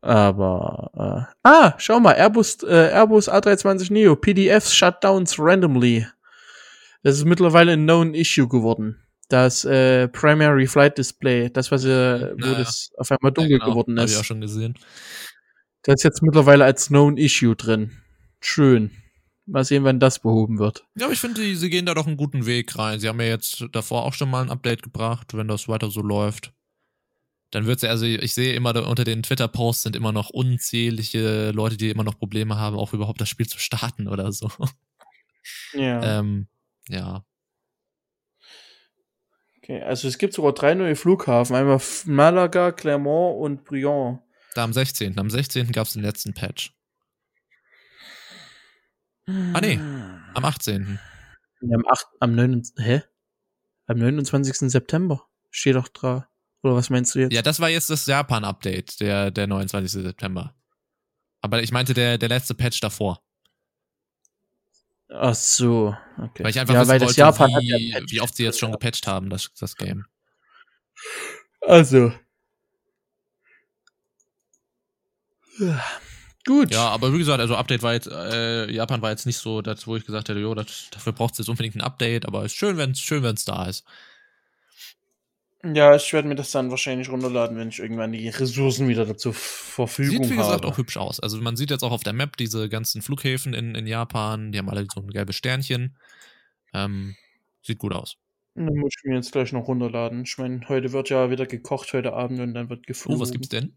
Aber, äh, ah, schau mal, Airbus, äh, Airbus A320 Neo, PDFs Shutdowns randomly. Das ist mittlerweile ein known issue geworden. Das äh, Primary Flight Display, das, was äh, wo Naja. das auf einmal dunkel Ja, genau. geworden Hab ist, ich auch schon gesehen. das ist jetzt mittlerweile als known issue drin. Schön. Mal sehen, wann das behoben wird. Ja, aber ich finde, sie gehen da doch einen guten Weg rein. Sie haben ja jetzt davor auch schon mal ein Update gebracht, wenn das weiter so läuft. Dann wird's ja, also ich sehe immer da unter den Twitter-Posts sind immer noch unzählige Leute, die immer noch Probleme haben, auch überhaupt das Spiel zu starten oder so. Ja. [LAUGHS] Ähm, ja. Okay, also es gibt sogar drei neue Flughafen. Einmal Malaga, Clermont und Briand. Da am 16. Am 16. gab's den letzten Patch. Ah, nee. Am 18. Ja, am 8, am 9, hä? Am 29. September. Steht doch da. Oder was meinst du jetzt? Ja, das war jetzt das Japan-Update, der, der 29. September. Aber ich meinte der, der letzte Patch davor. Ach so, okay. Weil ich einfach ja, wissen weil das wollte, Japan hat ja wie, wie oft sie jetzt schon gepatcht haben, das, das Game. Also. Ja. Gut. Ja, aber wie gesagt, also Update war jetzt, äh, Japan war jetzt nicht so das, wo ich gesagt hätte, jo, das, dafür braucht es jetzt unbedingt ein Update, aber ist schön, wenn es schön, wenn's da ist. Ja, ich werde mir das dann wahrscheinlich runterladen, wenn ich irgendwann die Ressourcen wieder dazu Verfügung Sieht, wie gesagt, habe. auch hübsch aus. Also man sieht jetzt auch auf der Map diese ganzen Flughäfen in, in Japan, die haben alle so ein gelbes Sternchen. Ähm, sieht gut aus. Dann muss ich mir jetzt gleich noch runterladen. Ich meine, heute wird ja wieder gekocht heute Abend und dann wird geflogen. Oh, was gibt's denn?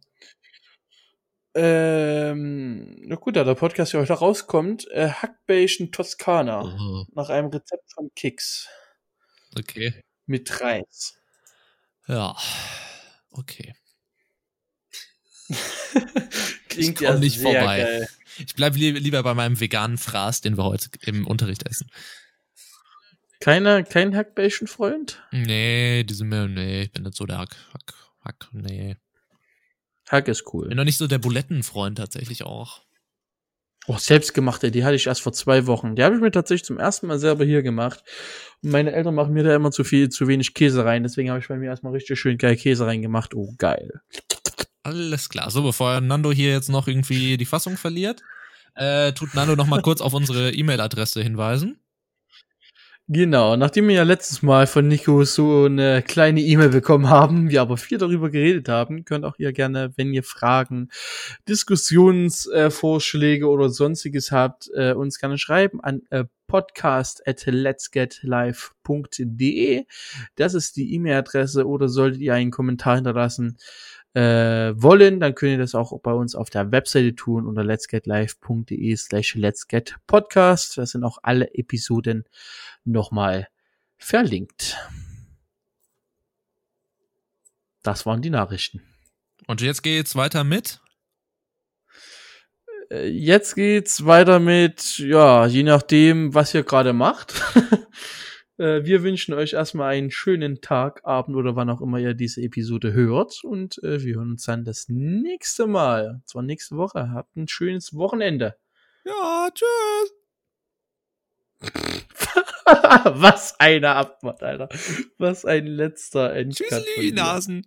Ähm, na gut, da der Podcast ja heute rauskommt, äh, Hackbällchen Toskana. Oh, Nach einem Rezept von Kix. okay. Mit Reis. Ja. Okay. [LAUGHS] Klingt komm nicht sehr vorbei. geil. Ich bleib li lieber bei meinem veganen Fraß, den wir heute im Unterricht essen. Keiner, kein Hackbällchen-Freund? Nee, diese mir, nee, ich bin nicht so der Hack, Hack, Hack, nee. Hack ist cool. Bin noch nicht so der Bulettenfreund tatsächlich auch. Oh, selbstgemachte, die hatte ich erst vor zwei Wochen. Die habe ich mir tatsächlich zum ersten Mal selber hier gemacht. Und meine Eltern machen mir da immer zu viel, zu wenig Käse rein. Deswegen habe ich bei mir erstmal richtig schön geil Käse reingemacht. Oh, geil. Alles klar. So, bevor Nando hier jetzt noch irgendwie die Fassung verliert, äh, tut Nando noch mal kurz auf unsere E-Mail-Adresse hinweisen. Genau, nachdem wir ja letztes Mal von Nico so eine kleine E-Mail bekommen haben, wir aber viel darüber geredet haben, könnt auch ihr gerne, wenn ihr Fragen, Diskussionsvorschläge äh, oder sonstiges habt, äh, uns gerne schreiben an äh, podcast at letsgetlive.de. Das ist die E-Mail-Adresse oder solltet ihr einen Kommentar hinterlassen äh, wollen, dann könnt ihr das auch bei uns auf der Webseite tun unter letsgetlive.de slash letsgetpodcast. Da sind auch alle Episoden nochmal verlinkt. Das waren die Nachrichten. Und jetzt geht's weiter mit. Äh, Jetzt geht's weiter mit, ja, je nachdem, was ihr gerade macht. [LAUGHS] Äh, Wir wünschen euch erstmal einen schönen Tag, Abend oder wann auch immer ihr diese Episode hört. Und äh, wir hören uns dann das nächste Mal. Und zwar nächste Woche. Habt ein schönes Wochenende. Ja, tschüss. [LAUGHS] Was eine Abfahrt, Alter. Was ein letzter Endcut. dir. Nasen.